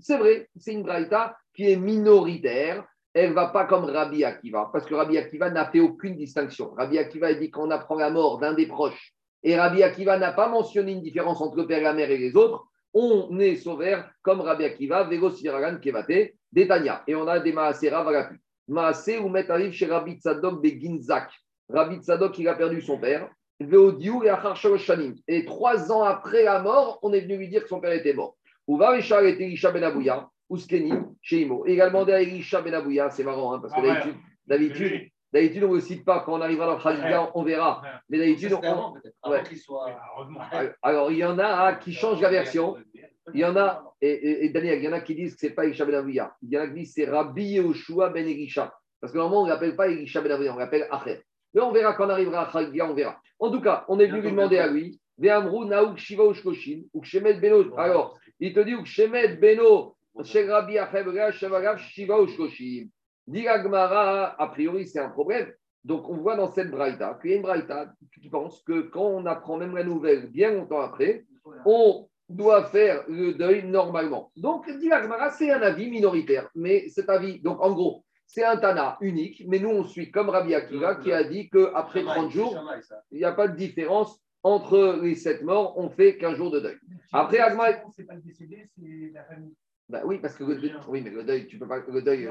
C'est vrai, c'est une braïta qui est minoritaire. Elle ne va pas comme Rabbi Akiva, parce que Rabbi Akiva n'a fait aucune distinction. Rabbi Akiva dit qu'on apprend la mort d'un des proches, et Rabbi Akiva n'a pas mentionné une différence entre le père et la mère et les autres on est sauveur comme Rabbi Akiva, Vegos Viragan Kevate, Détania. Et on a des Maasera Valapu. Maasé ou arrive chez Rabbi Tzadok de Ginzak. Rabbi Tzadok, il a perdu son père. Veodiou et Achar Shanim. Et trois ans après la mort, on est venu lui dire que son père était mort. Ouva Richard était Elisha Ben Abouya, Ouskeni, chez Imo. Et il a demandé à Elisha Ben Abouya, c'est marrant, hein, parce que Ah ouais. d'habitude, d'habitude, d'habitude, on ne le cite pas. Quand on arrivera dans le Khalifa, on verra. Mais d'habitude, on, avant, avant Ouais. qu'il soit. Heureusement. alors, il y en a qui changent la version. Il y en a, et, et- et Daniel, il y en a qui disent que ce n'est pas Elisha Ben Avouya. Il y en a qui disent que c'est Rabbi Yehoshua Ben Elisha. Parce que normalement, on ne l'appelle pas Elisha Ben Avouya, on l'appelle Acher. Mais on verra quand on arrivera à Khalgia, on verra. En tout cas, on est venu lui demander à lui Ve'amru Naouk Shiva Ushkoshin, Ukshemet Beno. Alors, il te dit Beno, Shel Rabbi Acher Shevagav Shiva Ushkoshin. Gemara, a priori, c'est un problème. Donc, on voit dans cette braïta qu'il y a une braïta qui pense que quand on apprend même la nouvelle bien longtemps après, on doit faire le deuil normalement. Donc, Gemara, c'est un avis minoritaire. Mais cet avis, donc en gros, c'est un Tana unique, mais nous, on suit comme Rabbi Akiva qui a dit qu'après 30 jours, il n'y a pas de différence entre les sept morts, on fait qu'un jour de deuil. Après, Agma- C'est pas le décédé, c'est la famille? Ben oui, parce que le deuil, oui, mais le deuil, tu peux pas. Le deuil,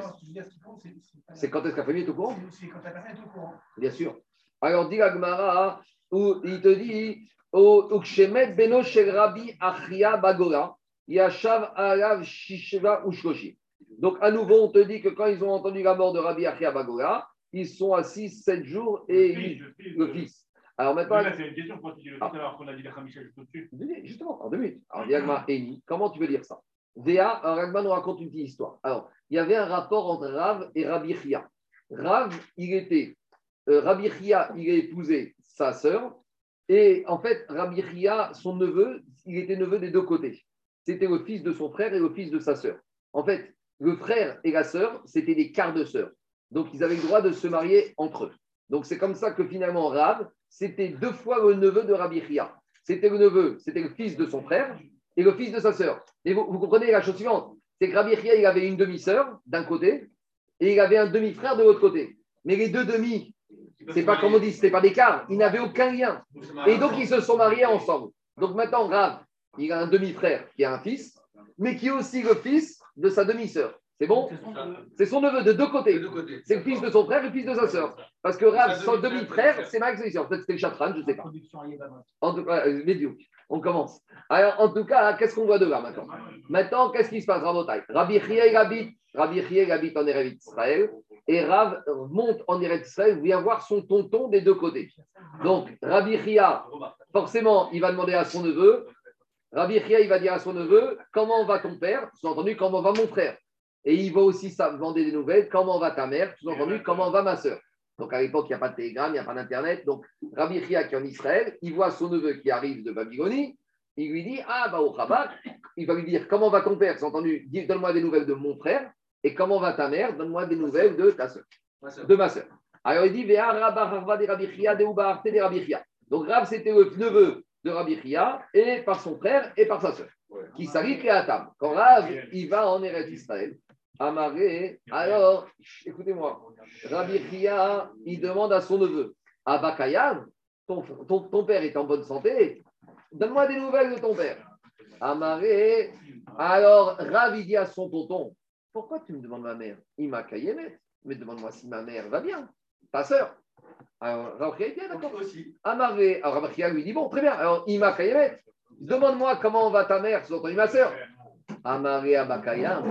c'est- quand est-ce que la famille est au courant? C'est quand la personne est au courant. Bien sûr. Alors, dit la Gemara, où il te dit au Ukshemet beno shel Rabbi Achia Bagora, Yashav Alav Shishva Ushkoshi. Donc, à nouveau, on te dit que quand ils ont entendu la mort de Rabbi Achia Bagora, ils sont assis sept jours et ils- le fils. Alors maintenant, c'est une question. Quand tu dis le fils, Ah. alors qu'on a dit les Khamicha juste au-dessus. justement, en deux minutes. Alors, Diagma Eni, comment tu veux dire ça? Véa, alors Ragman nous raconte une petite histoire. Alors, il y avait un rapport entre Rav et Rabbi Chia. Rav, il était, euh, Rabbi Chia, il a épousé sa sœur, et en fait, Rabbi Chia, son neveu, il était neveu des deux côtés. C'était le fils de son frère et le fils de sa sœur. En fait, le frère et la sœur, c'était des quarts de sœurs. Donc, ils avaient le droit de se marier entre eux. Donc, c'est comme ça que finalement, Rav, c'était deux fois le neveu de Rabbi Chia. C'était le neveu, c'était le fils de son frère et le fils de sa sœur. Et vous, vous comprenez la chose suivante c'est que Rabbi Chia, il avait une demi-sœur d'un côté et il avait un demi-frère de l'autre côté. Mais les deux demi, c'est pas comme on dit, c'était pas des quarts, ils n'avaient aucun lien. Et donc, ils se sont mariés ensemble. Donc maintenant, Rav, il a un demi-frère qui a un fils, mais qui est aussi le fils de sa demi-sœur. C'est bon C'est son neveu de deux côtés. C'est le fils de son frère et le fils de sa sœur. Parce que Rav, son demi-frère, c'est Max En fait, c'était le chatran, je ne sais pas. En tout cas, euh, Médiou. On commence. Alors, en tout cas, qu'est-ce qu'on voit de là maintenant Maintenant, qu'est-ce qui se passe, Rabotai Rabbi Chia, il habite, Rabbi habite en Eretz Israël. Et Rav monte en Eretz Israël, vient voir son tonton des deux côtés. Donc, Rabbi Chia, forcément, il va demander à son neveu. Rabbi Chia, il va dire à son neveu Comment va ton père? Sous-entendu, comment va mon frère? Et il va aussi demander des nouvelles Comment va ta mère? Sous-entendu, comment va ma sœur? Donc, à l'époque, il n'y a pas de télégramme, il n'y a pas d'Internet. Donc, Rabbi Chia, qui est en Israël, il voit son neveu qui arrive de Babylonie. Il lui dit Ah, bah, au Rabat, il va lui dire Comment va ton père Sous-entendu, donne-moi des nouvelles de mon frère. Et comment va ta mère? Donne-moi des nouvelles de ta sœur de ma sœur. Alors il dit. Donc Rav, c'était le neveu de Rabbi Chia, et par son frère et par sa sœur, qui s'allie à Atam. Quand Rav, il va en Eretz Israël, Amaré, alors, écoutez-moi, Rabbi Chia, il demande à son neveu Abakayam, ton, ton, ton père est en bonne santé, donne-moi des nouvelles de ton père. Amaré, alors Rav, il dit à son tonton Pourquoi tu me demandes ma mère? Il m'a. Mais demande-moi si ma mère va bien, ta sœur. Alors, Rabbi dit, Ah, d'accord. Amaré, alors Rabbi lui dit, bon, très bien, alors Ima Kayemet, demande-moi comment va ta mère, sous-entendu ma sœur. Amaré Abakaya,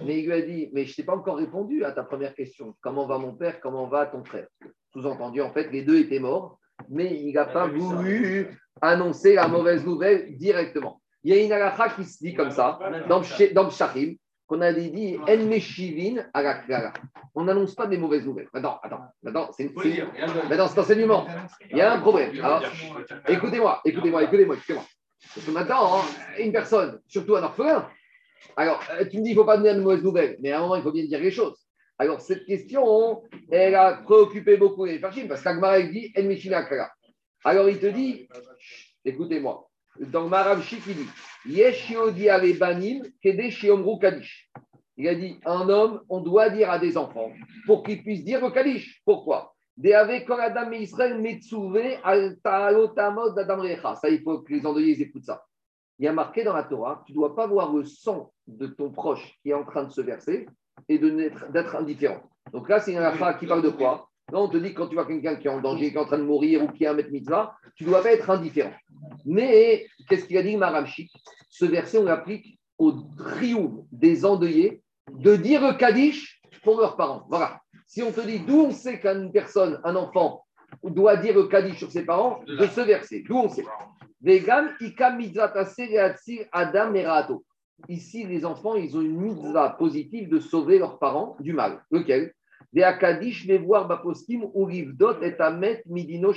mais il lui a dit, mais je ne t'ai pas encore répondu à ta première question. Comment va mon père, comment va ton frère? Sous-entendu, en fait, les deux étaient morts, mais il n'a pas voulu annoncer la mauvaise nouvelle directement. Il y a une halakha qui se dit comme ça, dans dans le Shachim, qu'on a dit En à la Klala. On n'annonce pas des mauvaises nouvelles. Attends, attends, attends, c'est le dire. mais dans cet enseignement, il y a un problème. Écoutez-moi, écoutez-moi, écoutez-moi, écoutez-moi. Parce que maintenant, hein, une personne, surtout un orphelin, alors euh, tu me dis qu'il ne faut pas donner de mauvaises nouvelles, mais à un moment, il faut bien dire les choses. Alors, cette question, elle a préoccupé beaucoup les Farchim, parce qu'Agmara il dit En Klala. Alors, il te dit Écoutez-moi, dans le Maravshik, il dit. Il a dit un homme, on doit dire à des enfants pour qu'ils puissent dire le kadish. Pourquoi? Ça, il faut que les endeuillés écoutent ça. Il y a marqué dans la Torah tu ne dois pas voir le sang de ton proche qui est en train de se verser et d'être indifférent. Donc là, c'est une halakha qui parle de quoi? Là, on te dit que quand tu vois quelqu'un qui est en danger, qui est en train de mourir ou qui a un maître mitzvah, tu ne dois pas être indifférent. Mais qu'est-ce qu'il a dit Maramchik Ce verset, on l'applique au triomphe des endeuillés de dire le Kaddish pour leurs parents. Voilà. Si on te dit d'où on sait qu'une personne, un enfant, doit dire le Kaddish sur ses parents, de ce verset. D'où on sait. Vegan, ikam mitzvah taseh lehatzir adam merato. Ici, les enfants, ils ont une mitzvah positive de sauver leurs parents du mal. Lequel? Voir ou rivdot et amet midino.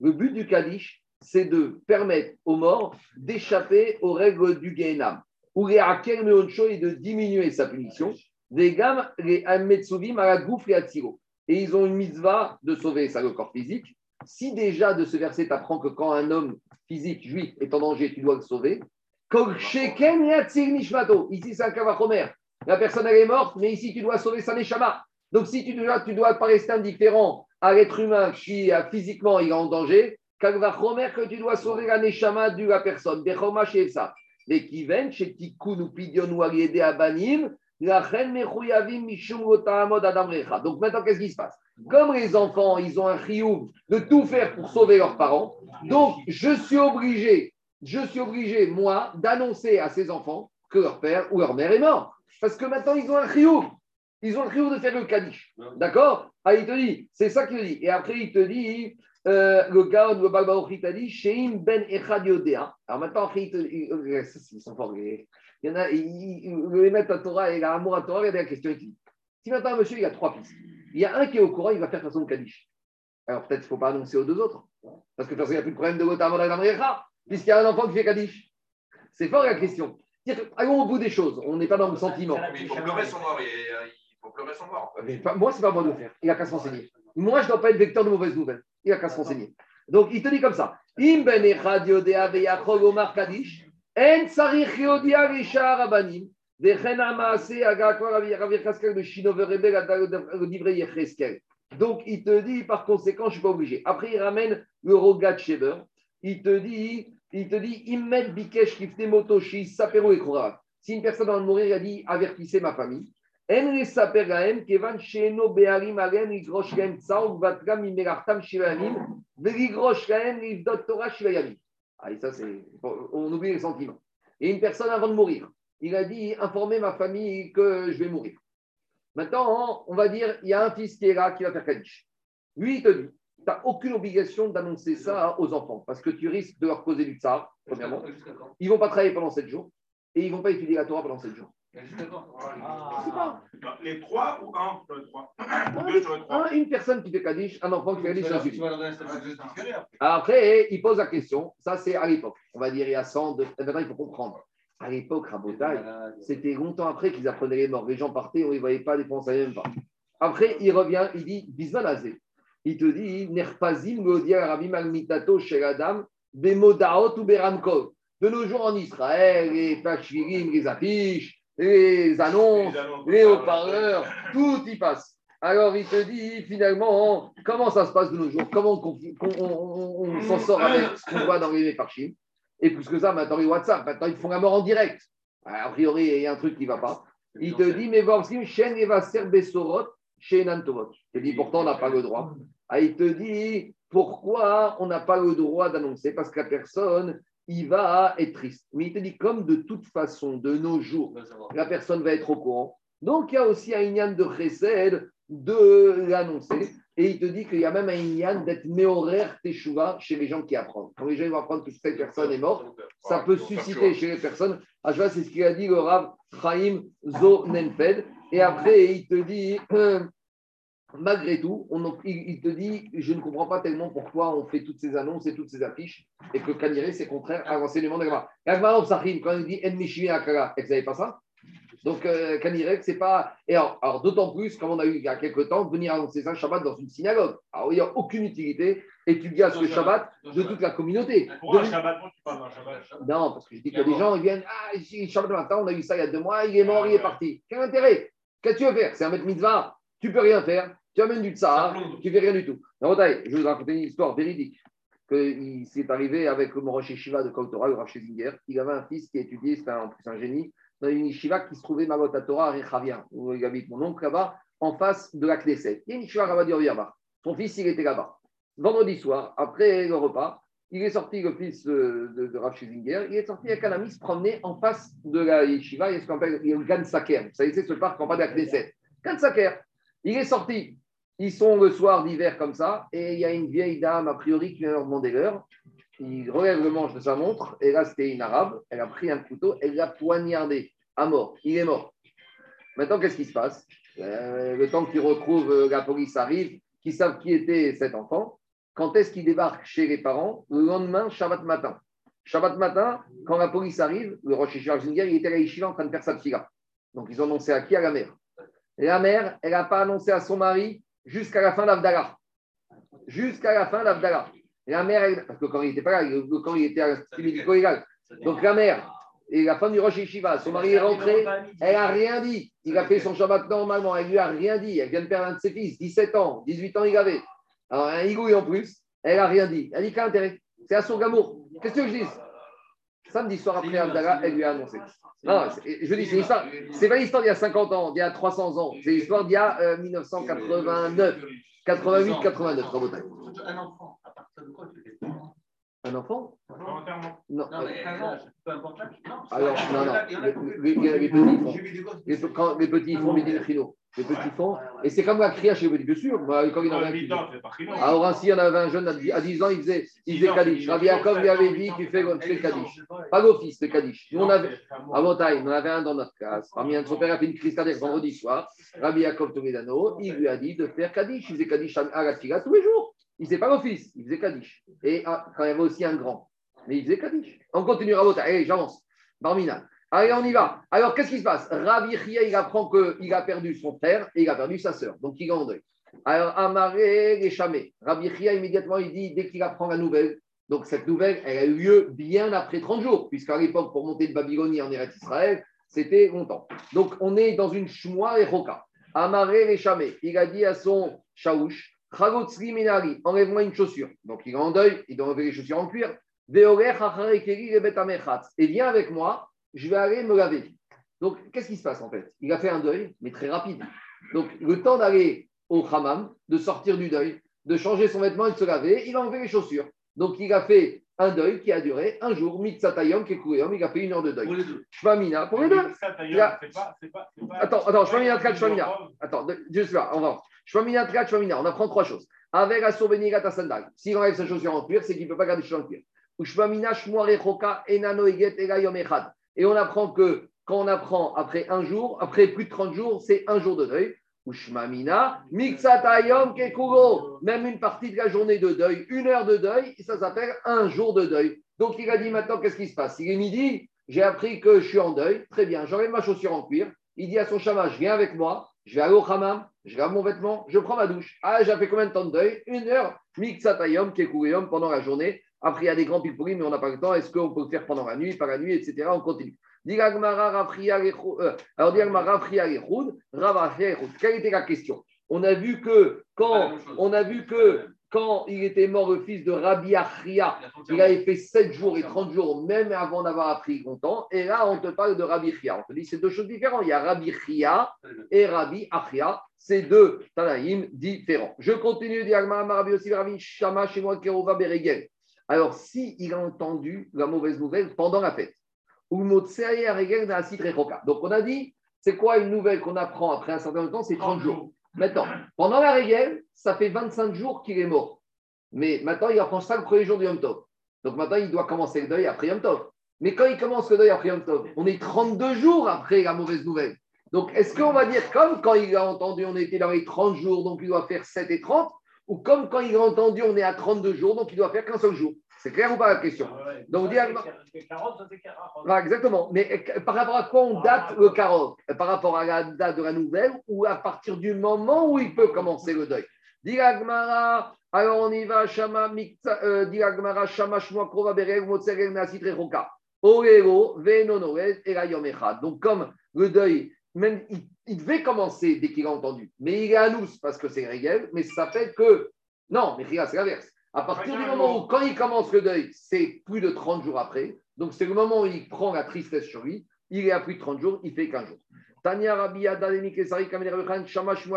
Le but du Kaddish, c'est de permettre aux morts d'échapper aux règles du Gehenam. Ou les meoncho et de diminuer sa punition. Des gam, les ametsuvim à la et ils ont une mitzvah de sauver ça, le corps physique. Si déjà de ce verset, tu apprends que quand un homme physique juif est en danger, tu dois le sauver. Ici, c'est un kavachomer. La personne, elle est morte, mais ici, tu dois sauver sa neshama. Donc, si tu dois, tu dois pas rester indifférent à l'être humain qui physiquement il est en danger, Kalvachomer que tu dois sauver la neshama de la personne. Bechoma chez ça. Mais qui viennent chez Tikkun ou Pidion ou Ariede Abanim, la reine Adam Recha. Donc maintenant, qu'est-ce qui se passe? Comme les enfants, ils ont un chioum de tout faire pour sauver leurs parents, donc je suis obligé, je suis obligé, moi, d'annoncer à ces enfants que leur père ou leur mère est mort. Parce que maintenant, ils ont un chioum. Ils ont le chioum de faire le Kaddish. D'accord Ah, il te dit, c'est ça qu'il te dit. Et après, il te dit, euh, le Gaon, le Balbaoch, il t'a dit, Sheim ben Echad Yodea. Alors maintenant, après, il te, il- euh, ils sont forts. Il y en a, le mettre à Torah et l'amour à Torah, regardez la question. Il dit, si maintenant, un monsieur, il a trois fils, il y a un qui est au courant, il va faire façon de Kaddish. Alors peut-être qu'il ne faut pas annoncer aux deux autres. Parce que de toute façon, il n'y a plus de problème de Gotamod Adam Recha, puisqu'il y a un enfant qui fait Kaddish. C'est fort la question. Allons au bout des choses. On n'est pas dans le sentiment. Mais il pleurer son mort. Pleurer son mort. Mais pas- moi, c'est pas moi de le faire. Il a qu'à se renseigner. Moi, je ne dois pas être vecteur de mauvaises nouvelles. Il a qu'à se renseigner. Donc, il te dit comme ça. Im ben echad yodea veyachol omar kadish, en rishar rabanim, vechen agakor de le Yecheskel. Donc, il te dit, par conséquent, je ne suis pas obligé. Après, il ramène le Rogat Sheber. Il te dit, il te dit, Immet Bikesh Kifte Motoshi, Sapero et. Si une personne va mourir, il a dit, avertissez ma famille. Et. On oublie les sentiments. Et une personne avant de mourir, il a dit informer ma famille que je vais mourir. Maintenant, on va dire il y a un fils qui est là qui va faire Kaddish. Lui, il te dit tu n'as aucune obligation d'annoncer ça aux enfants parce que tu risques de leur causer du tsar, premièrement. Ils ne vont pas travailler pendant 7 jours et ils ne vont pas étudier la Torah pendant 7 jours. Sais pas. Les trois ou un sur les trois? Ou deux sur les trois? Un, une personne qui fait Kaddish, un enfant qui fait Kaddish, leur donner cette Après, il pose la question, ça c'est à l'époque, on va dire il y a 100, de... maintenant il faut comprendre. À l'époque, Rabotai, c'était longtemps après qu'ils apprenaient les morts. Les gens partaient, on ne les voyait pas, les ne même pas. Après, il revient, il dit, Bismanazé. Il te dit, Nerpazim, Godia, Rabbi Magmitato, Sheladam, Bemodaot ou Beramkov. De nos jours en Israël, les tachvirim, les affiches, les annonces, les haut-parleurs, tout y passe. Alors il te dit finalement comment ça se passe de nos jours, comment on, on- on- on s'en sort avec ce qu'on voit dans les parchim. Et plus que ça, maintenant les WhatsApp, maintenant ils font la mort en direct. A priori, il y a un truc qui ne va pas. Il te dit, mais Vorsim, Shen Eva Serbesorot, chez Nantovot. Il te dit, pourtant on n'a pas le droit. Ah, il te dit, pourquoi on n'a pas le droit d'annoncer? Parce que la personne, il va être triste. Mais il te dit, comme de toute façon, de nos jours, la personne va être au courant. Donc, il y a aussi un ignan de Chesed de l'annoncer. Et il te dit qu'il y a même un ignan d'être méhoraire teshuva chez les gens qui apprennent. Quand les gens vont apprendre que cette personne est morte, ça peut susciter chez les personnes. Ah, je vois, c'est ce qu'il a dit le Rav Chaim Zo Nenfed. Et après, il te dit, malgré tout, on, il, il te dit, je ne comprends pas tellement pourquoi on fait toutes ces annonces et toutes ces affiches, et que Kaniré, c'est contraire à l'enseignement de Gama. Gagmar Sahim, quand il dit En Akara, vous savez pas ça? Donc, euh, Kanirek, c'est pas. Et alors, alors, d'autant plus, comme on a eu il y a quelques temps, venir annoncer ça Shabbat dans une synagogue. Alors, il n'y a aucune utilité étudier à ce Shabbat de toute la communauté. Pourquoi un Shabbat Pourquoi tu parles d'un Shabbat non, parce que je dis qu'il y a des gens, ils viennent, ah, Shabbat matin, on a eu ça il y a deux mois, il est mort, il est parti. Quel intérêt? Qu'est-ce que tu veux faire? C'est un maître mitzvah, tu peux rien faire, tu amènes du tsar, tu fais rien du tout. Non, je vais vous raconter une histoire véridique. Que il s'est arrivé avec le Morosh Shiva de Kautora, le Rav Schlesinger. Il avait un fils qui étudiait, c'était en plus un génie, dans une yeshiva qui se trouvait Mavot Torah à Rechavia, où il habite mon oncle là-bas, en face de la Knesset. Il y a une Yama. Son fils, il était là-bas. Vendredi soir, après le repas, il est sorti, le fils de, de, de Rav Schlesinger, il est sorti avec un ami se promener en face de la yeshiva, il y a ce qu'on appelle il y a le Gan Saker. Vous savez, c'est ce parc en bas de la Knesset. Gan Saker. Il est sorti. Ils sont le soir d'hiver comme ça, et il y a une vieille dame, a priori, qui vient leur demander l'heure. Il relève le manche de sa montre, et là, c'était une arabe. Elle a pris un couteau, elle l'a poignardé à mort. Il est mort. Maintenant, qu'est-ce qui se passe? Euh, Le temps qu'ils retrouvent, euh, la police arrive, qu'ils savent qui était cet enfant. Quand est-ce qu'il débarque chez les parents? Le lendemain, Shabbat matin. Shabbat matin, quand la police arrive, le Rosh Hashanah il était à yeshiva en train de faire sa tfila. Donc, ils ont annoncé à qui? À la mère. Et la mère, elle n'a pas annoncé à son mari jusqu'à la fin d'Avdallah. Jusqu'à la fin d'Avdallah. Et la mère, elle- parce que quand il n'était pas là, quand il était à l'institut médico-légal. Donc la mère et la femme du Rosh Yeshiva, son mari est rentré, elle n'a rien dit. Il a fait son Shabbat normalement, elle lui a rien dit. Elle vient de perdre un de ses fils, 17 ans, 18 ans il avait. Alors un higouille en plus, elle n'a rien dit. Elle dit quel intérêt? C'est à son gamour. Qu'est-ce que je dis? Samedi soir après Abdallah, elle lui a annoncé. Non, c'est- je dis, c'est l'histoire. C'est pas l'histoire d'il y a 50 ans, d'il y a 300 ans. C'est l'histoire d'il y a euh, 1989, 88, 89. Rabotai. Un enfant, à partir de quoi tu fais Un enfant? Non. Non, mais 15 ans, peu importe l'âge. Non, Alors, non, non. Les, qui- les- les- les petits font. Les, quand les petits font, des? chino. Les petits font. Et c'est comme la cria chez les petits, bien sûr. Quand il y en avait un qui- 8 ans, c'est pas chino. À Orancy, il y en avait un jeune à 10 à 10 ans, il faisait, il faisait Kaddish. Rabbi Yaakov lui avait dit Tu fais, tu fais Kaddish. Pas l'office, le Kaddish. Nous, on avait, à Montagne, on avait un dans notre classe. Parmi un de son père a fait une crise cardiaque vendredi soir. Rabbi Toledano, il lui a dit de faire Kaddish. Il faisait Kaddish à la Tfila tous les jours. Il faisait pas l'office, il faisait Kaddish. Et ah, quand il y avait aussi un grand. Mais il faisait Kaddish. On continue à Montagne. Allez, j'avance. Barmina. Allez, on y va. Alors, qu'est-ce qui se passe? Rabbi Chia, il apprend qu'il a perdu son frère et il a perdu sa sœur. Donc, il est en deuil. Alors, Amaré et Chamé. Rabbi Chia, immédiatement, il dit, dès qu'il apprend la nouvelle, donc cette nouvelle, elle a eu lieu bien après 30 jours, puisqu'à l'époque, pour monter de Babylonie en Eretz Israël, c'était longtemps. Donc, on est dans une Shmoa et Roka. Amaré et Chamé. Il a dit à son Shaouch, Chagotzri Minari, enlève-moi une chaussure. Donc, il est en deuil, il doit enlever les chaussures en cuir. Et viens avec moi, je vais aller me laver. Donc, qu'est-ce qui se passe en fait? Il a fait un deuil, mais très rapide. Donc, le temps d'aller au hammam, de sortir du deuil, de changer son vêtement et de se laver, il a enlevé les chaussures. Donc, il a fait un deuil qui a duré un jour, Mitzatayom, Kekuyom, il a fait une heure de deuil. Pour les deux. Shvamina, pour les deux. A- c'est pas. c'est pas- c'est pas- Attends, attends, Shvamina, Tkat, Shvamina. Attends, juste là, on va. Shvamina, Tkat, Shvamina, on apprend trois choses. Avec la souvenigat à sandal, s'il enlève sa chaussure en cuir, c'est qu'il ne peut pas garder ses chaussures en cuir. Ou Shvamina, Shmoare Choka, Enano Eget, Egayom Echad. Et on apprend que quand on apprend après un jour, après plus de 30 jours, c'est un jour de deuil. Ou Shmamina, Mixatayom Kekugo. Même une partie de la journée de deuil, une heure de deuil, ça s'appelle un jour de deuil. Donc il a dit maintenant, qu'est-ce qui se passe? Il est midi, j'ai appris que je suis en deuil. Très bien, j'enlève ma chaussure en cuir. Il dit à son chamash, viens avec moi, je vais aller au hammam, je lave mon vêtement, je prends ma douche. Ah, j'ai fait combien de temps de deuil? Une heure. Mixatayom Kekugeyom pendant la journée. Après, il y a des grands pilpouris, mais on n'a pas le temps. Est-ce qu'on peut le faire pendant la nuit, par la nuit, etc. On continue. Euh, Alors. Quelle était la question? On a vu que quand on a vu que quand il était mort le fils de Rabbi Achria, il avait fait 7 jours et 30 jours, même avant d'avoir appris longtemps. Et là, on te parle de Rabbi Chia. On te dit c'est deux choses différentes. Il y a Rabbi Chia et Rabbi Achia. C'est deux Tanaïm différents. Je continue, dit Agmara Rabbi aussi, Rabbi Shama, chez moi, Kerova Beregel. Alors, si il a entendu la mauvaise nouvelle pendant la fête, ou. Donc, on a dit, c'est quoi une nouvelle qu'on apprend après un certain temps? C'est 30 jours. Maintenant, pendant la régale, ça fait 25 jours qu'il est mort. Mais maintenant, il apprend ça le premier jour du Yom Tov. Donc maintenant, il doit commencer le deuil après Yom Tov. Mais quand il commence le deuil après Yom Tov, on est 32 jours après la mauvaise nouvelle. Donc, est-ce qu'on va dire comme quand il a entendu, on était dans les 30 jours, donc il doit faire 7 et 30, ou comme quand il a entendu, on est à 32 jours, donc il doit faire qu'un seul jour C'est clair ou pas la question Donc, dis Agma- voilà, exactement. Mais euh, par rapport à quoi on date le carotte Par rapport à la date de la nouvelle ou à partir du moment où il peut commencer le deuil? Dilagmara, alors on y va, Shama, Mikta, euh, Dilagmara, Shama, Shmoa, Krova, Bereg, Motzereg, Nasit, Rechoka. Orero, Venonoret, et la Yom Echad. Donc, comme le deuil, même il, il devait commencer dès qu'il a entendu, mais il est à nous parce que c'est Régel, mais ça fait que. Non, mais c'est l'inverse. À partir du moment où, quand il commence le deuil, c'est plus de 30 jours après. Donc, c'est le moment où il prend la tristesse sur lui. Il est à plus de 30 jours, il fait 15 jours. Tania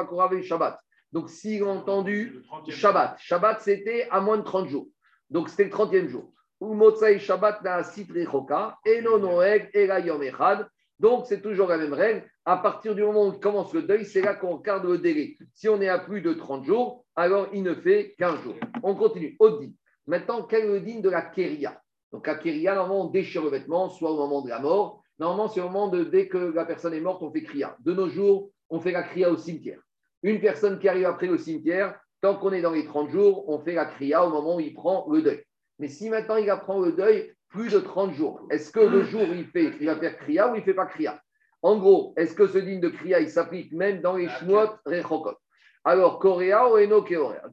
Korave Shabbat. Donc, s'il a entendu Shabbat, Shabbat c'était à moins de 30 jours. Donc, c'était le 30e jour. Ou Motsai Shabbat na Rechoka, Eno Noeg, Ela Yom Echad. Donc, c'est toujours la même règle. À partir du moment où commence le deuil, c'est là qu'on regarde le délai. Si on est à plus de 30 jours, alors il ne fait qu'un jour. On continue. Audi. Maintenant, quel est le digne de la Kéria? Donc, la Kéria, normalement, on déchire le vêtement, soit au moment de la mort. Normalement, c'est au moment de dès que la personne est morte, on fait Kriya. De nos jours, on fait la Kriya au cimetière. Une personne qui arrive après au cimetière, tant qu'on est dans les 30 jours, on fait la Kriya au moment où il prend le deuil. Mais si maintenant il apprend le deuil plus de 30 jours, est-ce que le jour il fait, il va faire Kriya ou il ne fait pas Kriya? En gros, est-ce que ce digne de Kriya, il s'applique même dans les Shmuot Rechokot Alors, Korea ou Eno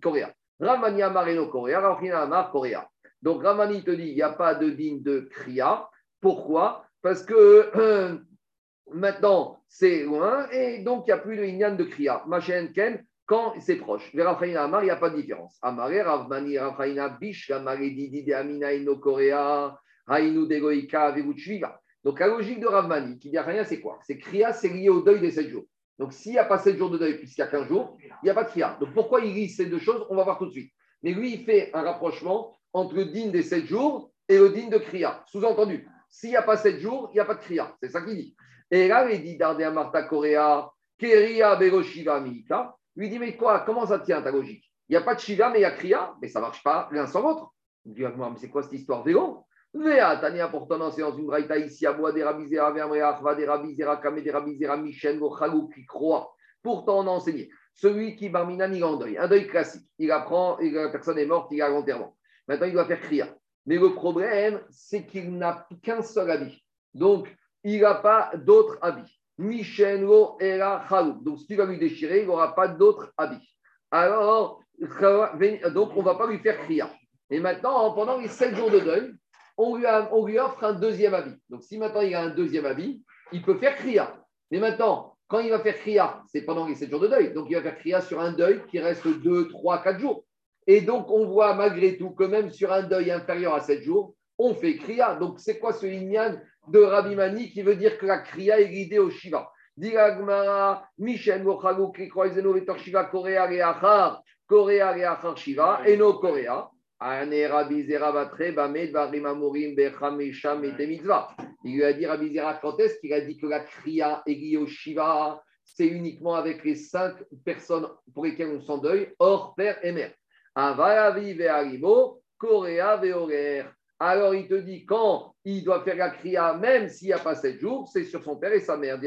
Korea Ramani Amar Eno Korea, Rafina Amar Korea. Donc, Ramani te dit, il n'y a pas de digne de Kriya. Pourquoi? Parce que maintenant, c'est loin et donc il n'y a plus de Inyan de Kriya. Machen Ken, quand c'est proche. Vers Raphaïna Amar, il n'y a pas de différence. Amare, Ravmani, Raphaïna, Bish, Gamare, Didi, de Amina, Ino, Korea, Hainu, Degoïka, Veguchviva. Donc la logique de Ravmani, qui dit rien, c'est quoi? C'est Kriya, c'est lié au deuil des 7 jours. Donc s'il n'y a pas 7 jours de deuil, puisqu'il y a 15 jours, il n'y a pas de Kriya. Donc pourquoi il lit ces deux choses? On va voir tout de suite. Mais lui, il fait un rapprochement entre le digne des 7 jours et le digne de Kriya. Sous-entendu, s'il n'y a pas 7 jours, il n'y a pas de Kriya. C'est ça qu'il dit. Et là, il dit Dardea Marta Korea, Keria Beroshiva Mika. Lui dit, mais quoi, comment ça tient ta logique Il n'y a pas de Shiva, mais il y a Kriya, mais ça ne marche pas l'un sans l'autre. Il dit, mais c'est quoi cette histoire vélo Vea, Tania, pourtant, c'est dans une braïta ici, à bois des rabizera, vermreach, va des rabizera, kame des rabizera, vochalou, qui croit. Pourtant, on a enseigné. Celui qui barmina, il est en deuil, un deuil classique. Il apprend, et la personne est morte, il a l'enterrement. Maintenant, il doit faire Kriya. Mais le problème, c'est qu'il n'a qu'un seul avis. Donc, il n'a pas d'autres habits. Donc, si tu vas lui déchirer, il n'aura pas d'autres habits. Alors, donc, on ne va pas lui faire kriya. Et maintenant, pendant les sept jours de deuil, on lui, offre un deuxième habit. Donc, si maintenant il a un deuxième habit, il peut faire kriya. Mais maintenant, quand il va faire kriya, c'est pendant les sept jours de deuil. Donc, il va faire kriya sur un deuil qui reste 2, 3, 4 jours. Et donc, on voit malgré tout que même sur un deuil inférieur à 7 jours, on fait kriya. Donc, c'est quoi ce inyan de Rabbi Mani qui veut dire que la kriya est guidée au Shiva Diragmara, Michel, Mochalou, Krikroizeno, Vetor Shiva, Korea, Reachar, Korea, Reachar, Shiva, et no Korea. Ane Rabbi Zera Batre, Bamed, Varim Amorim, Becham, Esham, et Mitzvah. Il lui a dit, Rabbi Zera, quand est-ce qu'il a dit que la kriya est guidée au Shiva? C'est uniquement avec les cinq personnes pour lesquelles on s'endeuille, hors père et mère. Avaravi ve'arimo, Korea ve'orer. Alors il te dit quand il doit faire la kriya, même s'il n'y a pas sept jours, c'est sur son père et sa mère.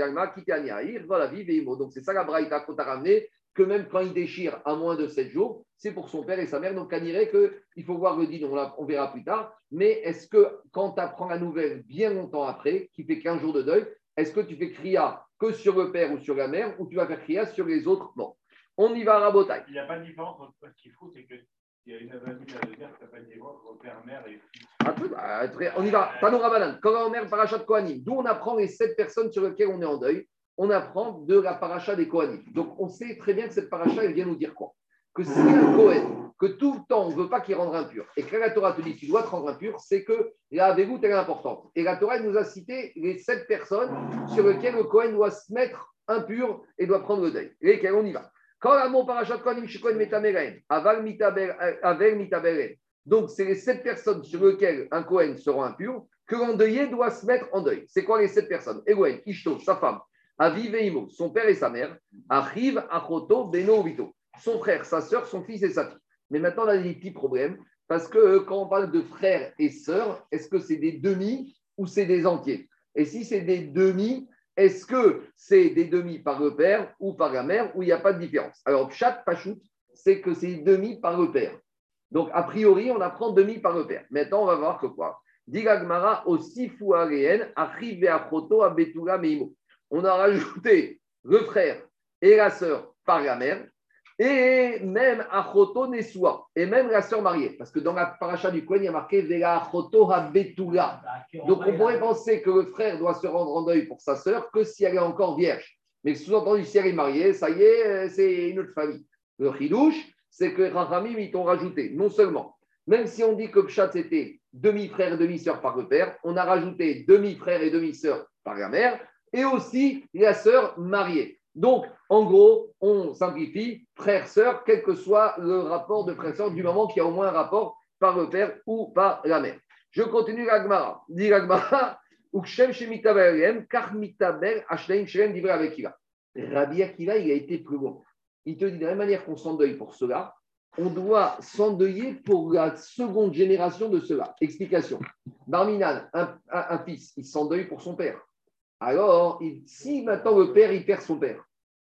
Voilà, Donc c'est ça la braïta qu'on t'a ramené, que même quand il déchire à moins de sept jours, c'est pour son père et sa mère. Donc on dirait qu'il faut voir le din, on, on verra plus tard. Mais est-ce que quand tu apprends la nouvelle bien longtemps après, qui fait 15 jours de deuil, est-ce que tu fais kriya que sur le père ou sur la mère, ou tu vas faire kriya sur les autres? Bon, on y va à Rabotai. Il n'y a pas de différence ce qu'il faut, c'est qu'il y a une avenue à ça n'a pas de entre père, mère et très- on y va. Tanoura Banan, Kohaomer, Parachat Kohanim. D'où on apprend les sept personnes sur lesquelles on est en deuil. On apprend de la paracha des Kohanim. Donc on sait très bien que cette paracha, elle vient nous dire quoi Que si un Kohen, que tout le temps on ne veut pas qu'il rende impur, et que la Torah te dit tu dois te rendre impur, c'est que la avez-vous elle est importante. Et la Torah elle nous a cité les sept personnes sur lesquelles le Kohen doit se mettre impur et doit prendre le deuil. Lesquelles on y va. Quand l'amour parachat Kohanim, Shekohen Metameren, Aval Mitaberen. Donc, c'est les sept personnes sur lesquelles un Cohen sera impur que l'endeuillé doit se mettre en deuil. C'est quoi les sept personnes? Egoen, Ishto, sa femme, Aviv Imo, son père et sa mère, Achiv, Achoto, Beno, Vito, son frère, sa sœur, son fils et sa fille. Mais maintenant, on a des petits problèmes parce que euh, quand on parle de frères et sœurs, est-ce que c'est des demi ou c'est des entiers? Et si c'est des demi, est-ce que c'est des demi par le père ou par la mère ou il n'y a pas de différence? Alors, chaque pachout, c'est que c'est demi par le père. Donc, a priori, on apprend demi par le père. Maintenant, on va voir que quoi? Digagmara aussi fouaréen, arrive à Choto, à Betula, Meimo. On a rajouté le frère et la sœur par la mère, et même Achoto Nesua, et même la sœur mariée. Parce que dans la paracha du Kohen, il y a marqué Vela Achoto ha Betula. Donc, on pourrait penser que le frère doit se rendre en deuil pour sa sœur que si elle est encore vierge. Mais sous-entendu, si elle est mariée, ça y est, euh, c'est une autre famille. Le chidouche, c'est que Rachamim, ils t'ont rajouté, non seulement, même si on dit que Pshat, c'était demi-frère et demi-sœur par le père, on a rajouté demi-frère et demi-sœur par la mère, et aussi la sœur mariée. Donc, en gros, on simplifie frère-sœur, quel que soit le rapport de frère-sœur, du moment qu'il y a au moins un rapport par le père ou par la mère. Je continue l'Agmara. Dit Ukshem Ashleim Shem Divrei. Rabbi Akiva, il a été plus loin. Il te dit de la même manière qu'on s'endeuille pour cela, on doit s'endeuiller pour la seconde génération de cela. Explication. Barminan, un, un- un fils, il s'endeuille pour son père. Alors, si maintenant le père, il perd son père,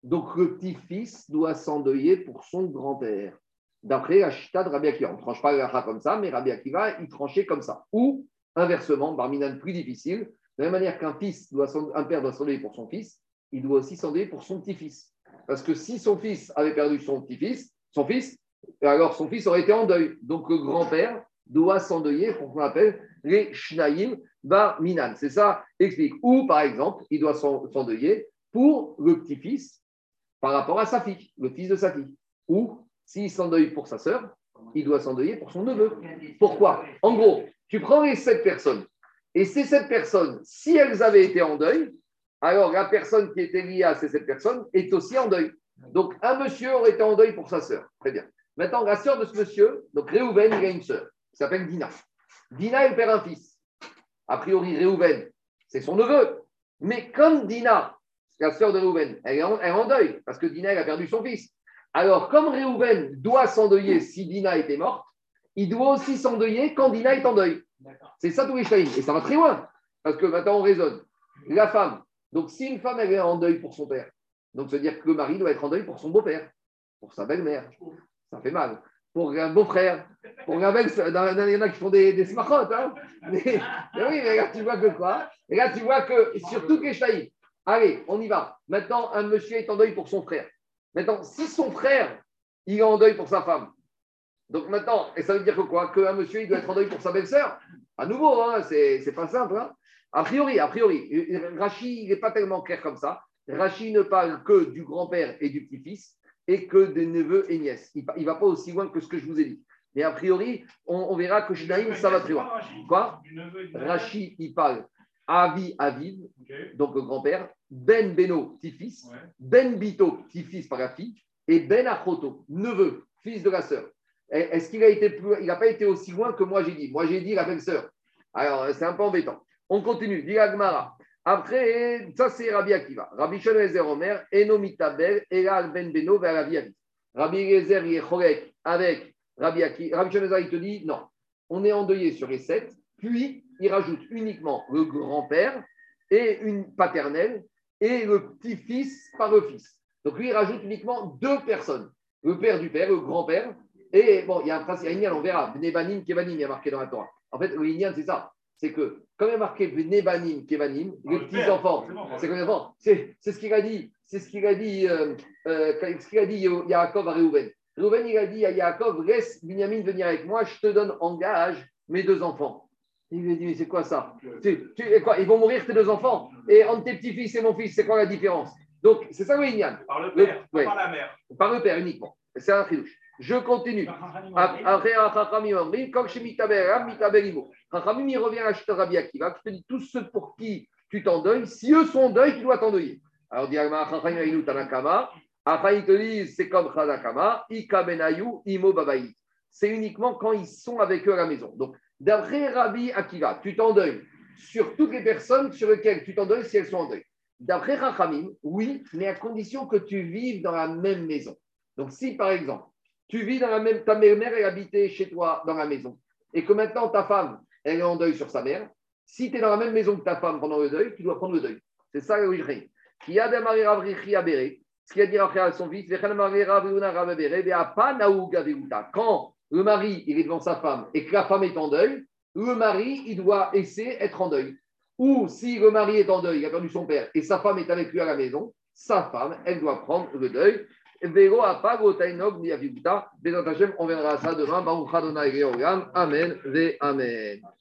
donc le petit-fils doit s'endeuiller pour son grand-père. D'après la chita de Rabbi Akiva. On ne tranche pas halakha comme ça, mais Rabbi Akiva, il tranchait comme ça. Ou, inversement, Barminan plus difficile, de la même manière qu'un fils doit un père doit s'endeuiller pour son fils, il doit aussi s'endeuiller pour son petit-fils. Parce que si son fils avait perdu son petit-fils, son fils, alors son fils aurait été en deuil. Donc le grand-père doit s'endeuiller pour qu'on appelle les Shnaïm Bar Minan. C'est ça, explique. Ou par exemple, il doit s'en- s'endeuiller pour le petit-fils par rapport à sa fille, le fils de sa fille. Ou s'il s'endeuille pour sa sœur, il doit s'endeuiller pour son neveu. Pourquoi? En gros, tu prends les sept personnes. Et ces sept personnes, si elles avaient été en deuil, alors la personne qui était liée à ces sept personnes est aussi en deuil. Donc un monsieur aurait été en deuil pour sa sœur. Très bien. Maintenant, la sœur de ce monsieur, donc Réhouven, il a une sœur, qui s'appelle Dina. Dina, elle perd un fils. A priori, Réhouven, c'est son neveu. Mais comme Dina, la sœur de Réhouven, elle est en, elle est en deuil, parce que Dina, elle a perdu son fils. Alors, comme Réhouven doit s'endeuiller si Dina était morte, il doit aussi s'endeuiller quand Dina est en deuil. C'est ça tous les shtaïm. Et ça va très loin. Parce que maintenant, on raisonne. La femme. Donc, si une femme elle est en deuil pour son père, donc veut dire que le mari doit être en deuil pour son beau-père, pour sa belle-mère. Ça fait mal. Pour un beau-frère. Pour la belle, il y en a qui font des, des hein. Mais, oui, mais là, tu vois que quoi? Et là, tu vois que, surtout que Shaïd. Allez, on y va. Maintenant, un monsieur est en deuil pour son frère. Maintenant, si son frère, il est en deuil pour sa femme, donc maintenant, et ça veut dire que quoi? Qu'un monsieur, il doit être en deuil pour sa belle-sœur? À nouveau, hein, c'est c'est pas simple. Hein a priori, a priori, Rachid, il n'est pas tellement clair comme ça. Rachid ne parle que du grand-père et du petit-fils et que des neveux et nièces. Il ne va pas aussi loin que ce que je vous ai dit. Mais a priori, on, on verra que chez Naïm, ça va très loin. Quoi? Rachid, il parle Avi Aviv, donc le grand-père, Ben Beno, petit-fils, Ouais. Ben Bito, petit-fils par la fille, et Ben Achoto, neveu, fils de la sœur. Est-ce qu'il a été plus, il n'a pas été aussi loin que moi j'ai dit? Moi j'ai dit la belle sœur. Alors c'est un peu embêtant. On continue. Dit Agmara. Après, ça c'est Rabbi Akiva. Rabbi Shon Ezer Omer, Enomitabel, Elal Ben Beno, vers Rabbi Ezer il est avec Rabbi Akiva. Rabbi Shon il te dit non. On est endeuillé sur les sept, puis il rajoute uniquement le grand-père et une paternelle et le petit-fils par le fils. Donc lui, il rajoute uniquement deux personnes. Le père du père, le grand-père. Et bon, il y a un principe, on verra. Bnebanim, Kevanim, il y a marqué dans la Torah. En fait, le c'est ça. C'est que, comme il y a marqué Bnebanim, Kevanim, les le petits enfants, c'est comme les enfants. C'est ce qu'il a dit. C'est ce qu'il a dit. Euh, euh, ce qu'il a dit Yaakov à Réhouven. Réhouven, il a dit à Yaakov, laisse Binyamin venir avec moi, je te donne en gage mes deux enfants. Il lui a dit, mais c'est quoi ça? Tu, tu- et quoi, Ils vont mourir tes deux enfants? Et entre tes petits-fils et mon fils, c'est quoi la différence? Donc, c'est ça le Inyan. Par le père, ouais. par la mère. Par le père uniquement. C'est un chidouche. Je continue. Chachamim, il revient à Rabbi Akiva, qui te dit tous ceux pour qui tu t'endeuilles, si eux sont en deuil, tu dois t'endeuiller. Alors, dit Aïnou Tanakama, après ils te disent, c'est comme Chadakama, Ika Benayu, Imo Babaï. C'est uniquement quand ils sont avec eux à la maison. Donc, d'après Rabbi Akiva, tu t'endeuilles sur toutes les personnes sur lesquelles tu t'endeuilles si elles sont en deuil. D'après Rachamim, oui, mais à condition que tu vives dans la même maison. Donc, si par exemple, tu vis dans la même, ta mère elle habitait chez toi dans la maison, et que maintenant ta femme, elle est en deuil sur sa mère, si tu es dans la même maison que ta femme pendant le deuil, tu dois prendre le deuil. C'est ça le Ujrein. Qui a démarré Ravrichi ce qu'il a dit après à son fils. Quand le mari il est devant sa femme et que la femme est en deuil, le mari il doit essayer d'être en deuil. Ou si le mari est en deuil, il a perdu son père et sa femme est avec lui à la maison, sa femme, elle doit prendre le deuil. Véro apago tainog ni avivuta. Bézat Hashem, on verra ça demain. Baruch Adonai Georgam. Amen. Ve Amen.